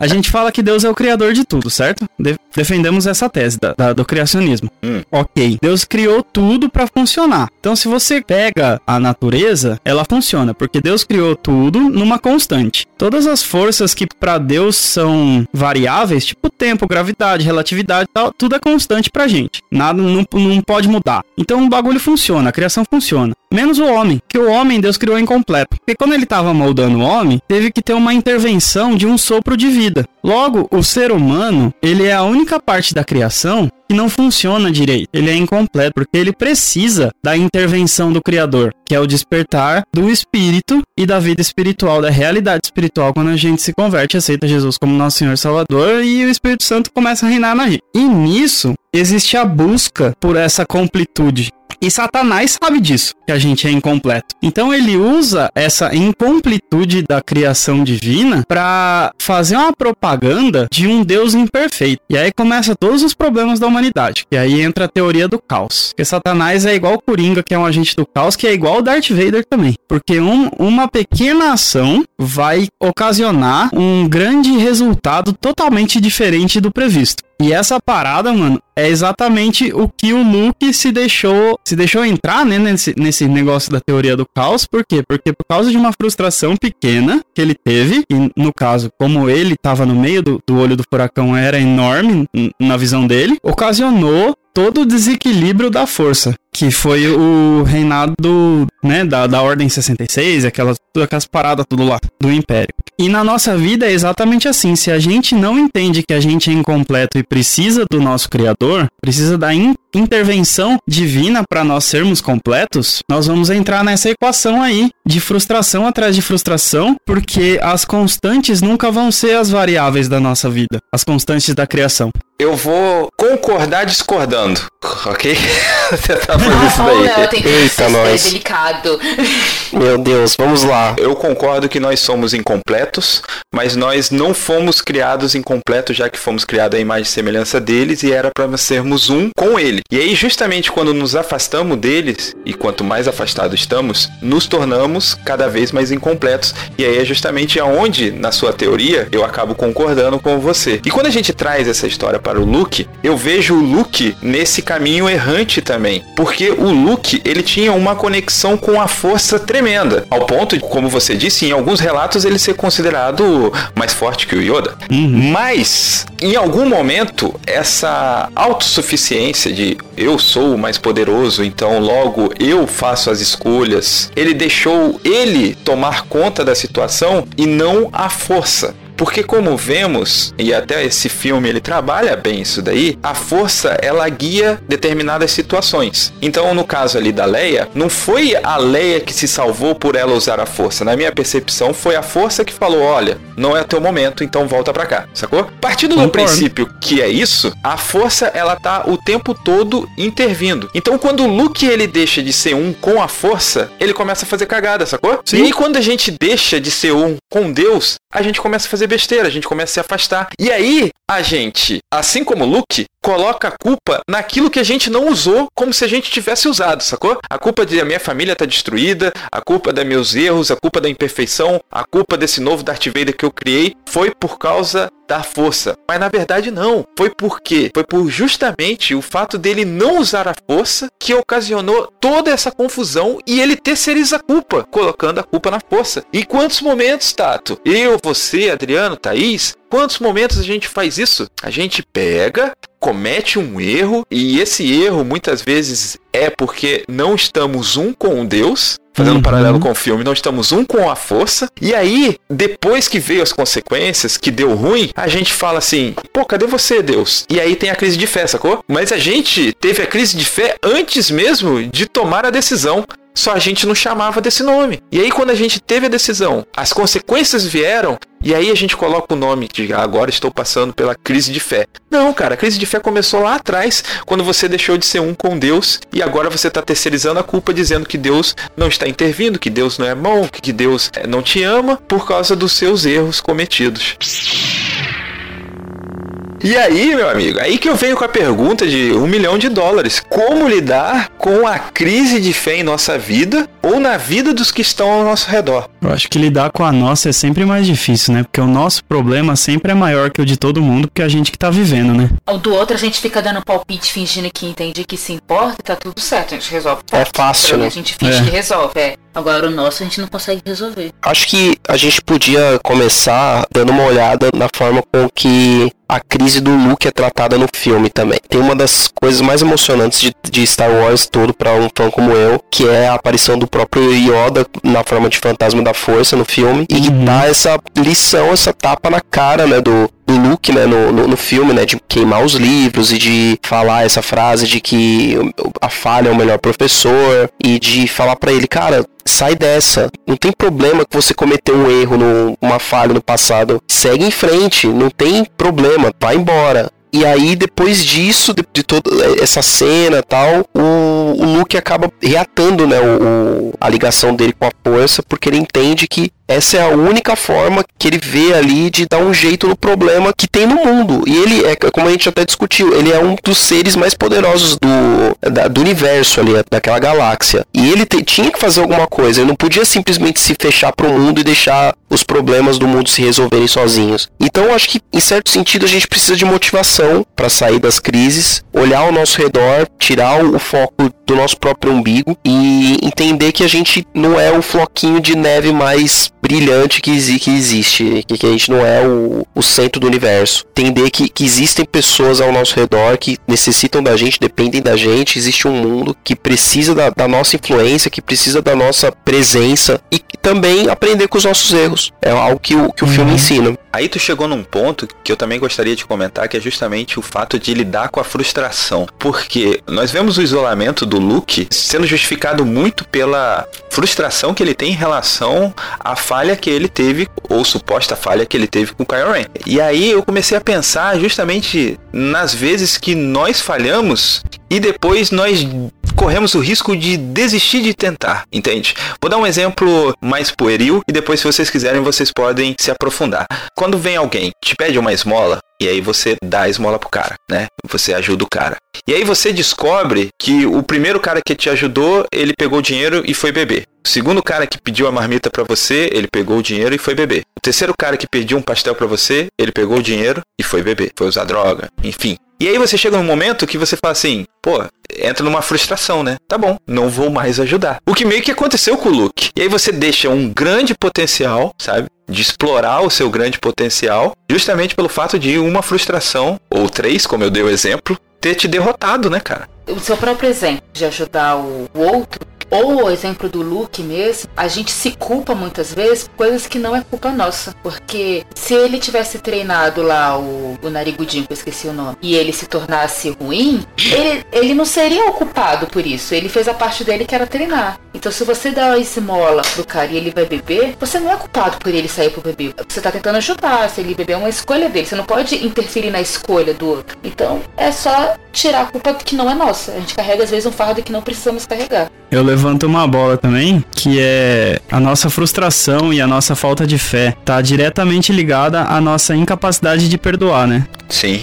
A gente fala que Deus é o criador de tudo, certo? De- defendemos essa tese da- da- do criacionismo. Hum. Ok. Deus criou tudo pra funcionar. Então, se você pega a natureza, ela funciona, porque Deus criou tudo numa constante. Todas as forças que pra Deus são variáveis, tipo tempo, gravidade, relatividade tal, tudo é constante pra gente. Nada não, não pode mudar. Então o bagulho funciona, a criação funciona. Menos o homem, que o homem Deus criou incompleto. Porque quando ele estava moldando o homem, teve que ter uma intervenção de um sopro de vida. Logo, o ser humano, ele é a única parte da criação que não funciona direito. Ele é incompleto porque ele precisa da intervenção do Criador, que é o despertar do espírito e da vida espiritual, da realidade espiritual quando a gente se converte aceita Jesus como nosso Senhor Salvador e o Espírito Santo começa a reinar na gente. E nisso existe a busca por essa completude. E Satanás sabe disso, que a gente é incompleto. Então ele usa essa incompletude da criação divina para fazer uma propaganda de um Deus imperfeito. E aí começa todos os problemas da humanidade. E aí entra a teoria do caos. Porque Satanás é igual o Coringa, que é um agente do caos, que é igual o Darth Vader também. Porque um- uma pequena ação vai ocasionar um grande resultado totalmente diferente do previsto. E essa parada, mano, é exatamente o que o Luke se deixou, se deixou entrar, né, nesse, nesse negócio da teoria do caos. Por quê? Porque por causa de uma frustração pequena que ele teve, e no caso, como ele tava no meio do, do olho do furacão, era enorme na visão dele, ocasionou todo o desequilíbrio da força, que foi o reinado do, né, da, da Ordem 66, aquelas, aquelas paradas tudo lá, do Império. E na nossa vida é exatamente assim, se a gente não entende que a gente é incompleto e precisa do nosso Criador, precisa da in- intervenção divina para nós sermos completos, nós vamos entrar nessa equação aí de frustração atrás de frustração, porque as constantes nunca vão ser as variáveis da nossa vida, as constantes da criação. Eu vou concordar discordando, ok? Você tá isso Ah, o Léo daí. tem que Eita, ser nós. delicado. Meu Deus, vamos lá. Eu concordo que nós somos incompletos, mas nós não fomos criados incompletos, já que fomos criados à imagem e semelhança deles e era para sermos um com ele. E aí, justamente quando nos afastamos deles, e quanto mais afastados estamos, nos tornamos cada vez mais incompletos. E aí é justamente aonde, na sua teoria, eu acabo concordando com você. E quando a gente traz essa história para o Luke, eu vejo o Luke nesse caminho errante também. Porque o Luke, ele tinha uma conexão com a força tremenda. Ao ponto de, como você disse, em alguns relatos ele ser considerado mais forte que o Yoda. Mas, em algum momento, essa autossuficiência de eu sou o mais poderoso, então logo eu faço as escolhas, ele deixou ele tomar conta da situação e não a força. Porque como vemos, e até esse filme ele trabalha bem isso daí, a força ela guia determinadas situações. Então no caso ali da Leia, não foi a Leia que se salvou por ela usar a força. Na minha percepção foi a força que falou, olha, não é teu momento, então volta pra cá, sacou? Partindo do princípio que é isso, a força ela tá o tempo todo intervindo. Então quando o Luke ele deixa de ser um com a força, ele começa a fazer cagada, sacou? Sim. E quando a gente deixa de ser um com Deus, a gente começa a fazer besteira, a gente começa a se afastar. E aí a gente, assim como o Luke, coloca a culpa naquilo que a gente não usou como se a gente tivesse usado, sacou? A culpa de a minha família tá destruída, a culpa dos meus erros, a culpa da imperfeição, a culpa desse novo Darth Vader que eu criei foi por causa da força. Mas na verdade não. Foi por quê? Foi por justamente o fato dele não usar a força que ocasionou toda essa confusão e ele terceiriza a culpa, colocando a culpa na força. Em quantos momentos, Tato? Eu, você, Adriano, Thaís, quantos momentos a gente faz isso? A gente pega, comete um erro, e esse erro muitas vezes é porque não estamos um com Deus, fazendo Uhum. um paralelo com o filme, não estamos um com a força. E aí, depois que veio as consequências, que deu ruim, a gente fala assim: pô, cadê você, Deus? E aí tem a crise de fé, sacou? Mas a gente teve a crise de fé antes mesmo de tomar a decisão. Só a gente não chamava desse nome. E aí, quando a gente teve a decisão, as consequências vieram, e aí a gente coloca o nome de "Ah, agora estou passando pela crise de fé. Não, cara, a crise de fé começou lá atrás, quando você deixou de ser um com Deus e agora você está terceirizando a culpa, dizendo que Deus não está intervindo, que Deus não é bom, que Deus eh, não te ama por causa dos seus erros cometidos. E aí, meu amigo, aí que eu venho com a pergunta de um milhão de dólares. Como lidar com a crise de fé em nossa vida ou na vida dos que estão ao nosso redor? Eu acho que lidar com a nossa é sempre mais difícil, né? Porque o nosso problema sempre é maior que o de todo mundo, porque é a gente que tá vivendo, né? O do outro a gente fica dando palpite fingindo que entende que se importa e tá tudo certo. A gente resolve. É fácil, A né? gente finge É. que resolve. É. Agora o nosso a gente não consegue resolver. Acho que a gente podia começar dando uma olhada na forma com que a crise do Luke é tratada no filme também. Tem uma das coisas mais emocionantes de, de Star Wars todo para um fã como eu, que é a aparição do próprio Yoda na forma de fantasma da força no filme e que Uhum. dá essa lição, essa tapa na cara, né, do do Luke, né, no, no, no filme, né, de queimar os livros e de falar essa frase de que a falha é o melhor professor e de falar pra ele, cara, sai dessa. Não tem problema que você cometeu um erro, no- uma falha no passado. Segue em frente, não tem problema, vai embora. E aí, depois disso, de, de toda essa cena tal, o, o Luke acaba reatando, né, o- a ligação dele com a força, porque ele entende que essa é a única forma que ele vê ali de dar um jeito no problema que tem no mundo. E ele é, como a gente até discutiu, ele é um dos seres mais poderosos do, da- do universo ali, daquela galáxia. E ele te- tinha que fazer alguma coisa, ele não podia simplesmente se fechar pro mundo e deixar os problemas do mundo se resolverem sozinhos. Então acho que, em certo sentido, a gente precisa de motivação para sair das crises, olhar ao nosso redor, tirar o, o foco do nosso próprio umbigo e entender que a gente não é o floquinho de neve mais brilhante que, que existe, que, que a gente não é o, o centro do universo. Entender que, que existem pessoas ao nosso redor que necessitam da gente, dependem da gente, existe um mundo que precisa da, da nossa influência, que precisa da nossa presença e que também aprender com os nossos erros. É algo que o, que o filme ensina. Aí tu chegou num ponto que eu também gostaria de comentar, que é justamente o fato de lidar com a frustração. Porque nós vemos o isolamento do Luke sendo justificado muito pela frustração que ele tem em relação à falha que ele teve, ou suposta falha que ele teve com o Kylo Ren. E aí eu comecei a pensar justamente nas vezes que nós falhamos e depois nós corremos o risco de desistir de tentar, entende? Vou dar um exemplo mais pueril e depois, se vocês quiserem, vocês podem se aprofundar. Quando vem alguém te pede uma esmola, e aí você dá a esmola pro cara, né? Você ajuda o cara. E aí você descobre que o primeiro cara que te ajudou, ele pegou o dinheiro e foi beber. O segundo cara que pediu a marmita pra você, ele pegou o dinheiro e foi beber. O terceiro cara que pediu um pastel pra você, ele pegou o dinheiro e foi beber. Foi usar droga, enfim. E aí você chega num momento que você fala assim, pô, entra numa frustração, né? Tá bom, não vou mais ajudar. O que meio que aconteceu com o Luke. E aí você deixa um grande potencial, sabe? De explorar o seu grande potencial, justamente pelo fato de uma frustração, ou três, como eu dei o exemplo, ter te derrotado, né, cara? O seu próprio exemplo de ajudar o outro, ou o exemplo do Luke mesmo, a gente se culpa muitas vezes por coisas que não é culpa nossa. Porque se ele tivesse treinado lá o, o Narigudinho, que eu esqueci o nome, e ele se tornasse ruim, ele, ele não seria o culpado por isso. Ele fez a parte dele que era treinar. Então se você dá uma esmola pro cara e ele vai beber, você não é culpado por ele sair pro beber. Você tá tentando ajudar. Se ele beber é uma escolha dele. Você não pode interferir na escolha do outro. Então é só tirar a culpa que não é nossa. A gente carrega às vezes um fardo que não precisamos carregar. Eu levanto uma bola também, que é a nossa frustração e a nossa falta de fé. Tá diretamente ligada à nossa incapacidade de perdoar, né? Sim.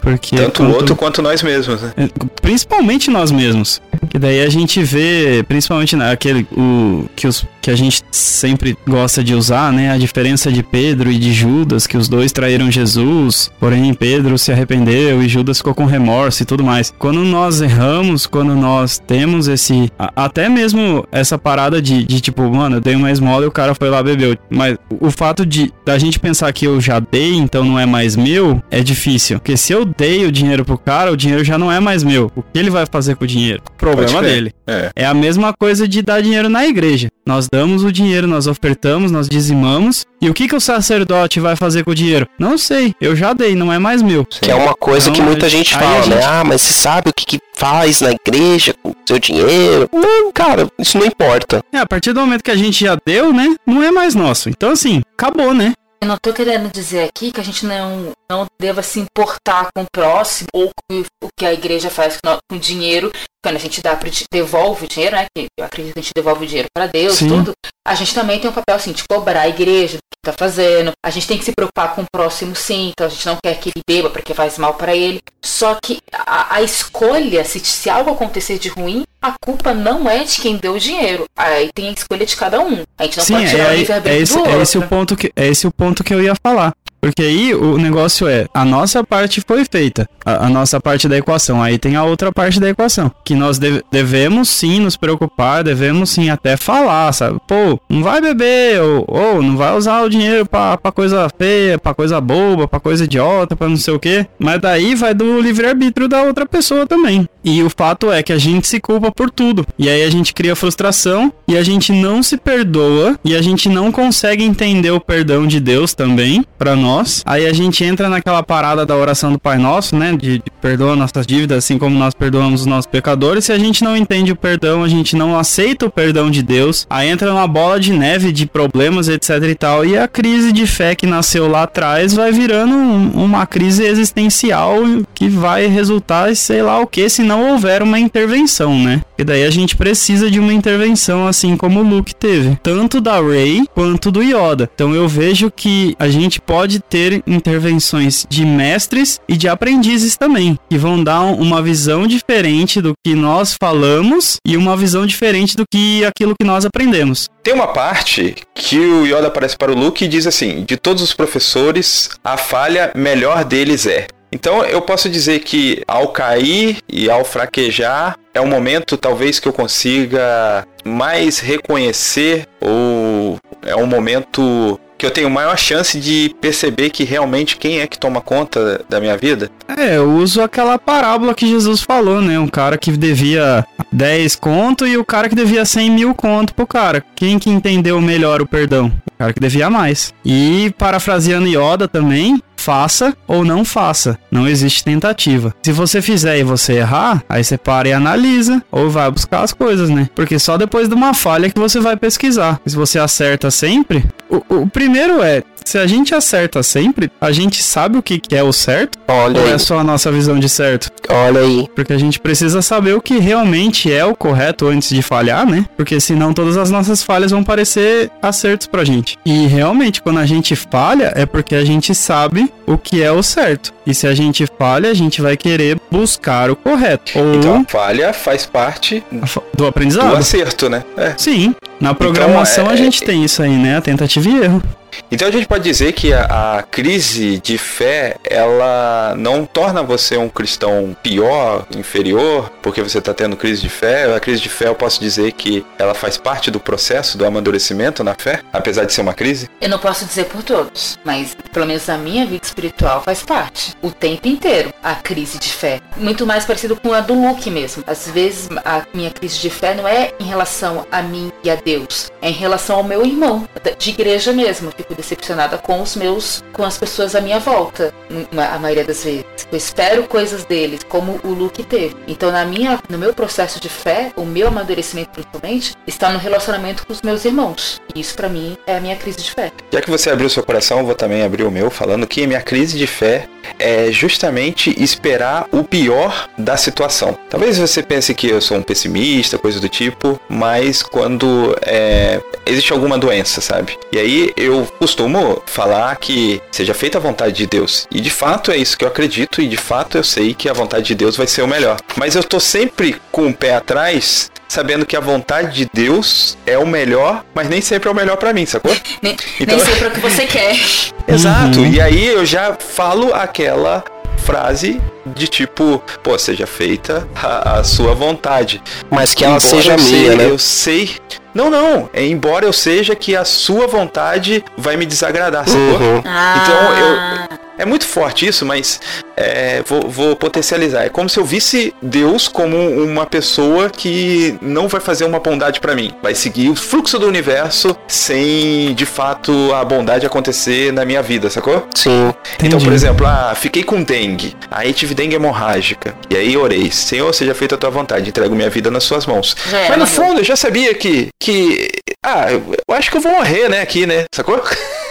Porque Tanto o quanto- outro quanto nós mesmos, né? É, Principalmente nós mesmos. Que daí a gente vê, principalmente naquele o que, os, que a gente sempre gosta de usar, né? A diferença de Pedro e de Judas, que os dois traíram Jesus, porém Pedro se arrependeu e Judas ficou com remorso e tudo mais. Quando nós erramos, quando nós temos esse. a- até mesmo essa parada de, de tipo, mano, eu dei uma esmola e o cara foi lá bebeu. Mas o fato de da gente pensar que eu já dei, então não é mais meu, é difícil. Porque se eu dei o dinheiro pro cara, o dinheiro já não é mais meu. O que ele vai fazer com o dinheiro? Problema dele. É. É a mesma coisa de dar dinheiro na igreja. Nós damos o dinheiro, nós ofertamos, nós dizimamos. E o que, que o sacerdote vai fazer com o dinheiro? Não sei, eu já dei, não é mais meu. Que é uma coisa que Então, muita aí- gente fala, né? gente- Ah, mas você sabe o que, que faz na igreja com o seu dinheiro? Não, cara, isso não importa. É, a partir do momento que a gente já deu, né? Não é mais nosso. Então, assim, acabou, né? Eu não tô querendo dizer aqui que a gente não, não deva se importar com o próximo ou com o que a igreja faz com o dinheiro. Quando a gente dá devolve o dinheiro, né? Que eu acredito que a gente devolve o dinheiro para Deus, Sim. tudo. A gente também tem um papel assim de cobrar a igreja do que tá fazendo. A gente tem que se preocupar com o próximo, sim. Então a gente não quer que ele beba porque faz mal para ele. Só que a, a escolha, se, se algo acontecer de ruim, a culpa não é de quem deu o dinheiro. Aí tem a escolha de cada um. A gente não Sim, pode é, tirar o é, livre-arbítrio é esse, do é esse o ponto que é esse o ponto que eu ia falar. Porque aí o negócio é, a nossa parte foi feita, a, a nossa parte da equação. Aí tem a outra parte da equação, que nós deve- devemos sim nos preocupar, devemos sim até falar, sabe? Pô, não vai beber, ou, ou não vai usar o dinheiro pra coisa feia, pra coisa boba, pra coisa idiota, pra não sei o quê. Mas daí vai do livre-arbítrio da outra pessoa também. E o fato é que a gente se culpa por tudo. E aí a gente cria frustração e a gente não se perdoa e a gente não consegue entender o perdão de Deus também pra nós. Aí a gente entra naquela parada da oração do Pai Nosso, né? De, de perdoa nossas dívidas, assim como nós perdoamos os nossos pecadores. Se a gente não entende o perdão, a gente não aceita o perdão de Deus, aí entra uma bola de neve de problemas, etc e tal. E a crise de fé que nasceu lá atrás vai virando um- uma crise existencial que vai resultar sei lá o que se não houver uma intervenção, né? E daí a gente precisa de uma intervenção assim como o Luke teve, tanto da Rey quanto do Yoda. Então eu vejo que a gente pode ter intervenções de mestres e de aprendizes também, que vão dar um- uma visão diferente do que nós falamos e uma visão diferente do que aquilo que nós aprendemos. Tem uma parte que o Yoda aparece para o Luke e diz assim: de todos os professores, a falha melhor deles é. Então eu posso dizer que ao cair e ao fraquejar é um momento talvez que eu consiga mais reconhecer ou é um momento que eu tenho maior chance de perceber que realmente quem é que toma conta da minha vida. É, eu uso aquela parábola que Jesus falou, né? Um cara que devia 10 conto e o cara que devia 100 mil conto pro cara. Quem que entendeu melhor o perdão? O cara que devia mais. E parafraseando Yoda também, faça ou não faça. Não existe tentativa. Se você fizer e você errar, aí você para e analisa ou vai buscar as coisas, né? Porque só depois de uma falha que você vai pesquisar. Se você acerta sempre, o, o primeiro é, se a gente acerta sempre, a gente sabe o que, que é o certo Olha ou é só a nossa visão de certo? Olha aí. Porque a gente precisa saber o que realmente é o correto antes de falhar, né? Porque senão todas as nossas falhas vão parecer acertos pra gente. E realmente, quando a gente falha, é porque a gente sabe o que é o certo. E se a gente falha, a gente vai querer buscar o correto. Ou Então a falha faz parte do do aprendizado. acerto, né? É. Sim. Na programação é- a gente tem isso aí, né? A tentativa e erro. Então a gente pode dizer que a, a crise de fé, ela não torna você um cristão pior, inferior, porque você está tendo crise de fé. A crise de fé eu posso dizer que ela faz parte do processo do amadurecimento na fé, apesar de ser uma crise. Eu não posso dizer por todos, mas pelo menos na minha vida espiritual faz parte. O tempo inteiro, a crise de fé. Muito mais parecido com a do Luke mesmo. Às vezes a minha crise de fé não é em relação a mim e a Deus, é em relação ao meu irmão, de igreja mesmo. Eu fico decepcionada com os meus, com as pessoas à minha volta, a maioria das vezes. Eu espero coisas deles, como o Luke teve. Então na minha, no meu processo de fé, o meu amadurecimento principalmente, está no relacionamento com os meus irmãos. E isso pra mim é a minha crise de fé. Já que você abriu seu coração, eu vou também abrir o meu, falando que minha crise de fé é justamente esperar o pior da situação. Talvez você pense que eu sou um pessimista, coisa do tipo, mas quando é, existe alguma doença, sabe? E aí eu costumo falar que seja feita a vontade de Deus. E de fato é isso que eu acredito e de fato eu sei que a vontade de Deus vai ser o melhor. Mas eu tô sempre com o pé atrás sabendo que a vontade de Deus é o melhor, mas nem sempre é o melhor para mim, sacou? Nem, Então- nem sempre é o que você quer. Exato. Uhum. E aí eu já falo aquela frase de tipo, pô, seja feita a, a sua vontade. Mas que ela Embora seja minha, né? Eu sei. Não, não. É, embora eu seja que a sua vontade vai me desagradar, sacou? Uhum. Então, eu- É muito forte isso, mas é, vou, vou potencializar. É como se eu visse Deus como uma pessoa que não vai fazer uma bondade pra mim. Vai seguir o fluxo do universo sem, de fato, a bondade acontecer na minha vida, sacou? Sim. Então, Entendi. por exemplo, ah, fiquei com dengue. Aí tive dengue hemorrágica. E aí orei. Senhor, seja feita a tua vontade. Entrego minha vida nas suas mãos. Já era, Mas no morreu. fundo, eu já sabia que. que ah, eu eu acho que eu vou morrer, né? Aqui, né? Sacou?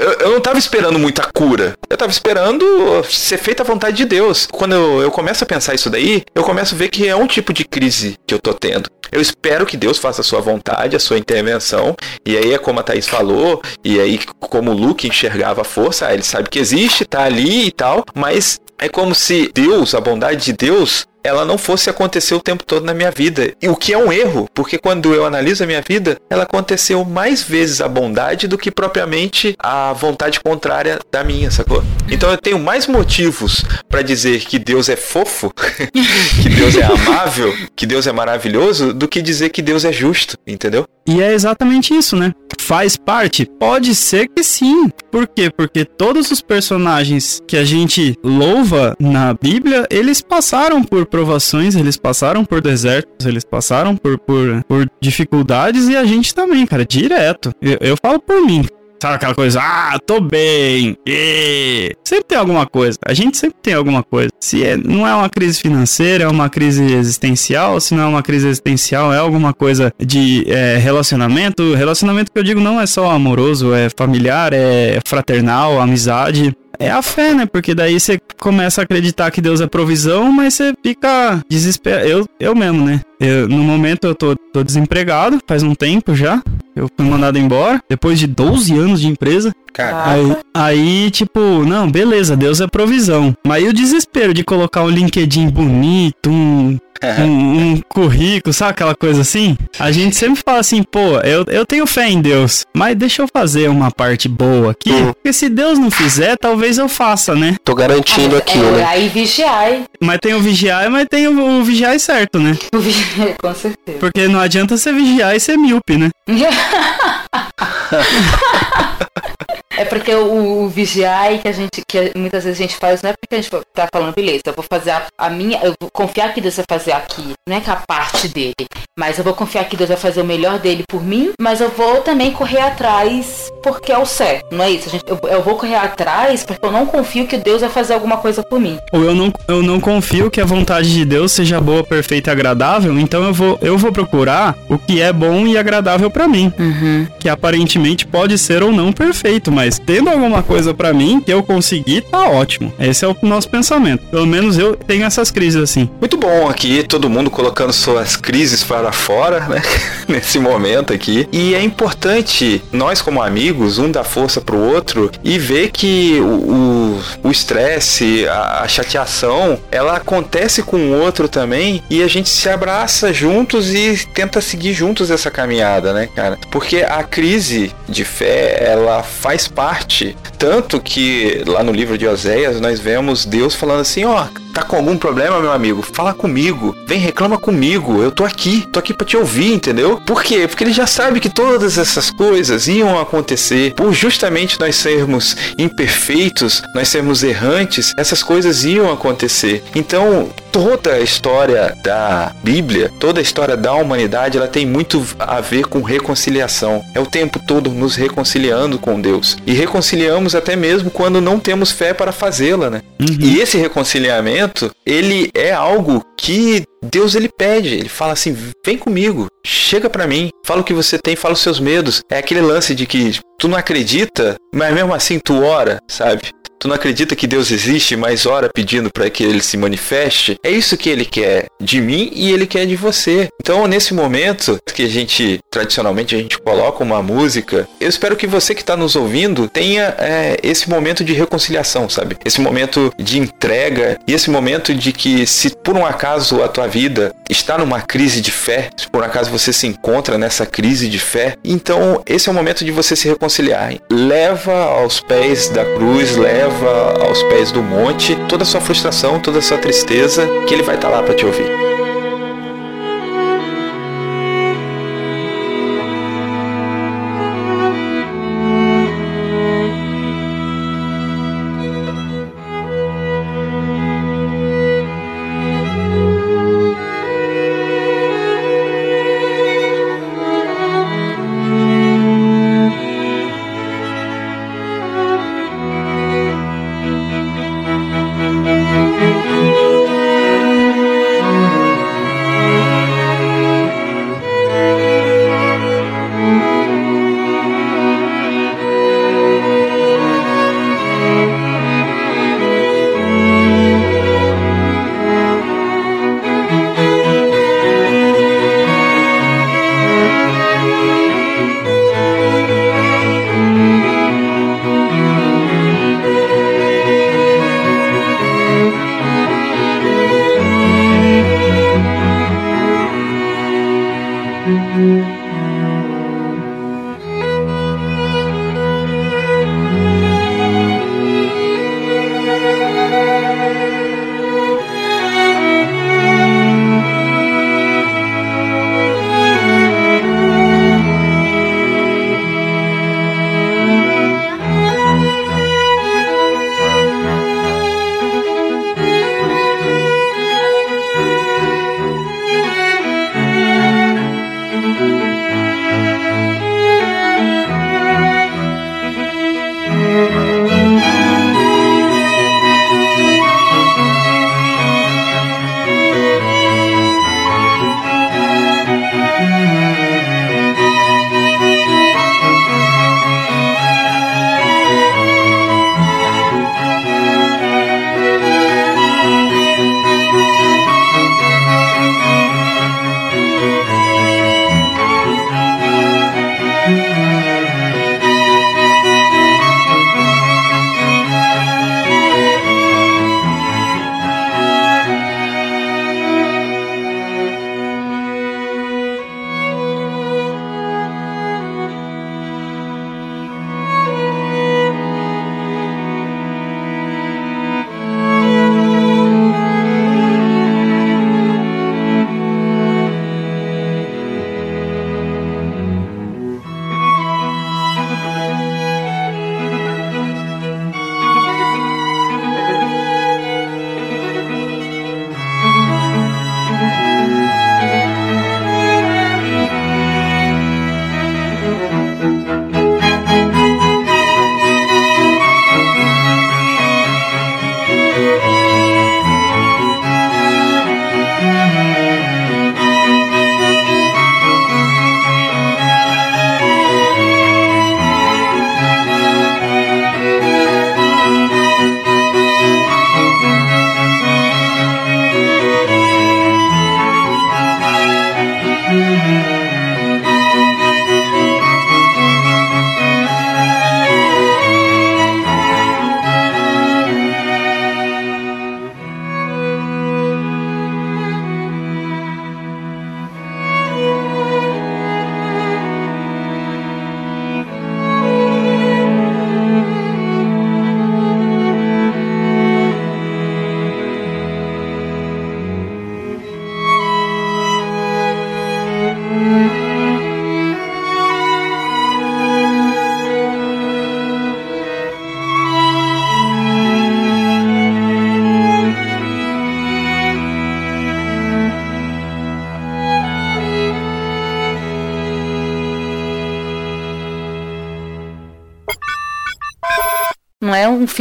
Eu, eu não tava esperando muita cura. Eu tava esperando ser feita a vontade de Deus. Quando eu, eu começo a pensar isso daí, eu começo a ver que é um tipo de crise que eu tô tendo. Eu espero que Deus faça a sua vontade, a sua intervenção. E aí é como a Thaís falou, e aí como o Luke enxergava a força, ah, ele sabe que existe, tá ali e tal, mas é como se Deus, a bondade de Deus, ela não fosse acontecer o tempo todo na minha vida. E o que é um erro, porque quando eu analiso a minha vida, ela aconteceu mais vezes a bondade do que propriamente a vontade contrária da minha, sacou? Então eu tenho mais motivos pra dizer que Deus é fofo, que Deus é amável, que Deus é maravilhoso, do que dizer que Deus é justo, entendeu? E é exatamente isso, né? Faz parte? Pode ser que sim. Por quê? Porque todos os personagens que a gente louva na Bíblia, eles passaram por provações, eles passaram por desertos, eles passaram por, por, por dificuldades e a gente também, cara, direto. Eu, eu falo por mim. Sabe aquela coisa, ah, tô bem, ê. sempre tem alguma coisa, a gente sempre tem alguma coisa. Se é- não é uma crise financeira, é uma crise existencial, se não é uma crise existencial, é alguma coisa de é, relacionamento. Relacionamento que eu digo não é só amoroso, é familiar, é fraternal, amizade. É a fé, né? Porque daí você começa a acreditar que Deus é provisão, mas você fica desesperado. Eu, eu mesmo, né? Eu, no momento eu tô, tô desempregado, faz um tempo já. Eu fui mandado embora, depois de 12 anos de empresa. Cara, Aí, aí, tipo, não, beleza, Deus é provisão. Mas e o desespero de colocar um LinkedIn bonito, um, um, um currículo, sabe aquela coisa assim? A gente sempre fala assim, pô, eu, eu tenho fé em Deus, mas deixa eu fazer uma parte boa aqui. Uhum. Porque se Deus não fizer, talvez eu faça, né? Tô garantindo Ah, aqui, é, né? Aí vigiai. Mas tem o vigiar, mas tem o, o vigiar certo, né? O vigiai, Com certeza. Porque não adianta você vigiar e ser míope, né? É porque o, o vigiar que a gente, que muitas vezes a gente faz, não é porque a gente tá falando, beleza, eu vou fazer a, a minha, eu vou confiar que Deus vai fazer aqui, não é que a parte dele, mas eu vou confiar que Deus vai fazer o melhor dele por mim, mas eu vou também correr atrás porque é o certo, não é isso? Gente, eu, eu vou correr atrás porque eu não confio que Deus vai fazer alguma coisa por mim. Ou eu não, eu não confio que a vontade de Deus seja boa, perfeita e agradável, então eu vou, eu vou procurar o que é bom e agradável pra mim. Que aparentemente pode ser ou não perfeito, mas tendo alguma coisa pra mim que eu conseguir, tá ótimo. Esse é o nosso pensamento. Pelo menos eu tenho essas crises assim. Muito bom aqui, todo mundo colocando suas crises para fora, né? Nesse momento aqui. E é importante nós, como amigos, um dar força pro outro e ver que o o estresse, a, a chateação, ela acontece com o outro também e a gente se abraça juntos e tenta seguir juntos essa caminhada, né, cara? Porque a crise de fé, ela faz parte. Tanto que lá no livro de Oséias nós vemos Deus falando assim: ó, tá com algum problema, meu amigo? Fala comigo, vem, reclama comigo, eu tô aqui, tô aqui pra te ouvir, entendeu? Por quê? Porque ele já sabe que todas essas coisas iam acontecer por justamente nós sermos imperfeitos, nós sermos errantes, essas coisas iam acontecer. Então, toda a história da Bíblia, toda a história da humanidade, ela tem muito a ver com reconciliação. É o tempo todo nos reconciliando com Deus. E reconciliamos até mesmo quando não temos fé para fazê-la, né? E esse reconciliamento, ele é algo que Deus ele pede, ele fala assim: "Vem comigo, chega pra mim, fala o que você tem, fala os seus medos". É aquele lance de que tu não acredita, mas mesmo assim tu ora, sabe? Tu não acredita que Deus existe, mas ora pedindo para que ele se manifeste? É isso que ele quer de mim e ele quer de você. Então, nesse momento que a gente, tradicionalmente, a gente coloca uma música, eu espero que você que está nos ouvindo tenha é, esse momento de reconciliação, sabe? Esse momento de entrega e esse momento de que, se por um acaso a tua vida está numa crise de fé, se por um acaso você se encontra nessa crise de fé, então esse é o momento de você se reconciliar. Leva aos pés da cruz, leva aos pés do monte toda a sua frustração, toda a sua tristeza, que ele vai estar lá para te ouvir.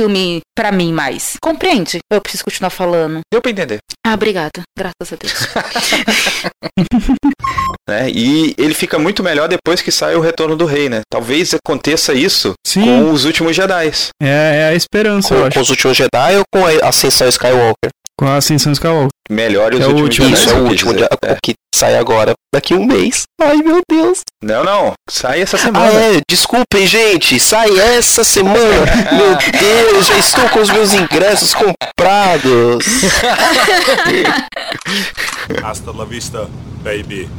Filme pra mim mais. Compreende? Eu preciso continuar falando. Deu pra entender. Ah, obrigada. Graças a Deus. Né? E ele fica muito melhor depois que sai o Retorno do Rei, né? Talvez aconteça isso Sim. com os últimos Jedi. É, é a esperança, eu Com, acho. com os últimos Jedi ou com a Ascensão Skywalker? Com a Ascensão Skywalker. Melhor os É o últimos último. Isso é o último, dia- É. que sai agora, daqui um mês. Ai, meu Deus. Não, não. Sai essa Ah, semana. é, desculpem, gente, sai essa semana. meu Deus, já estou com os meus ingressos comprados. Hasta la vista, baby.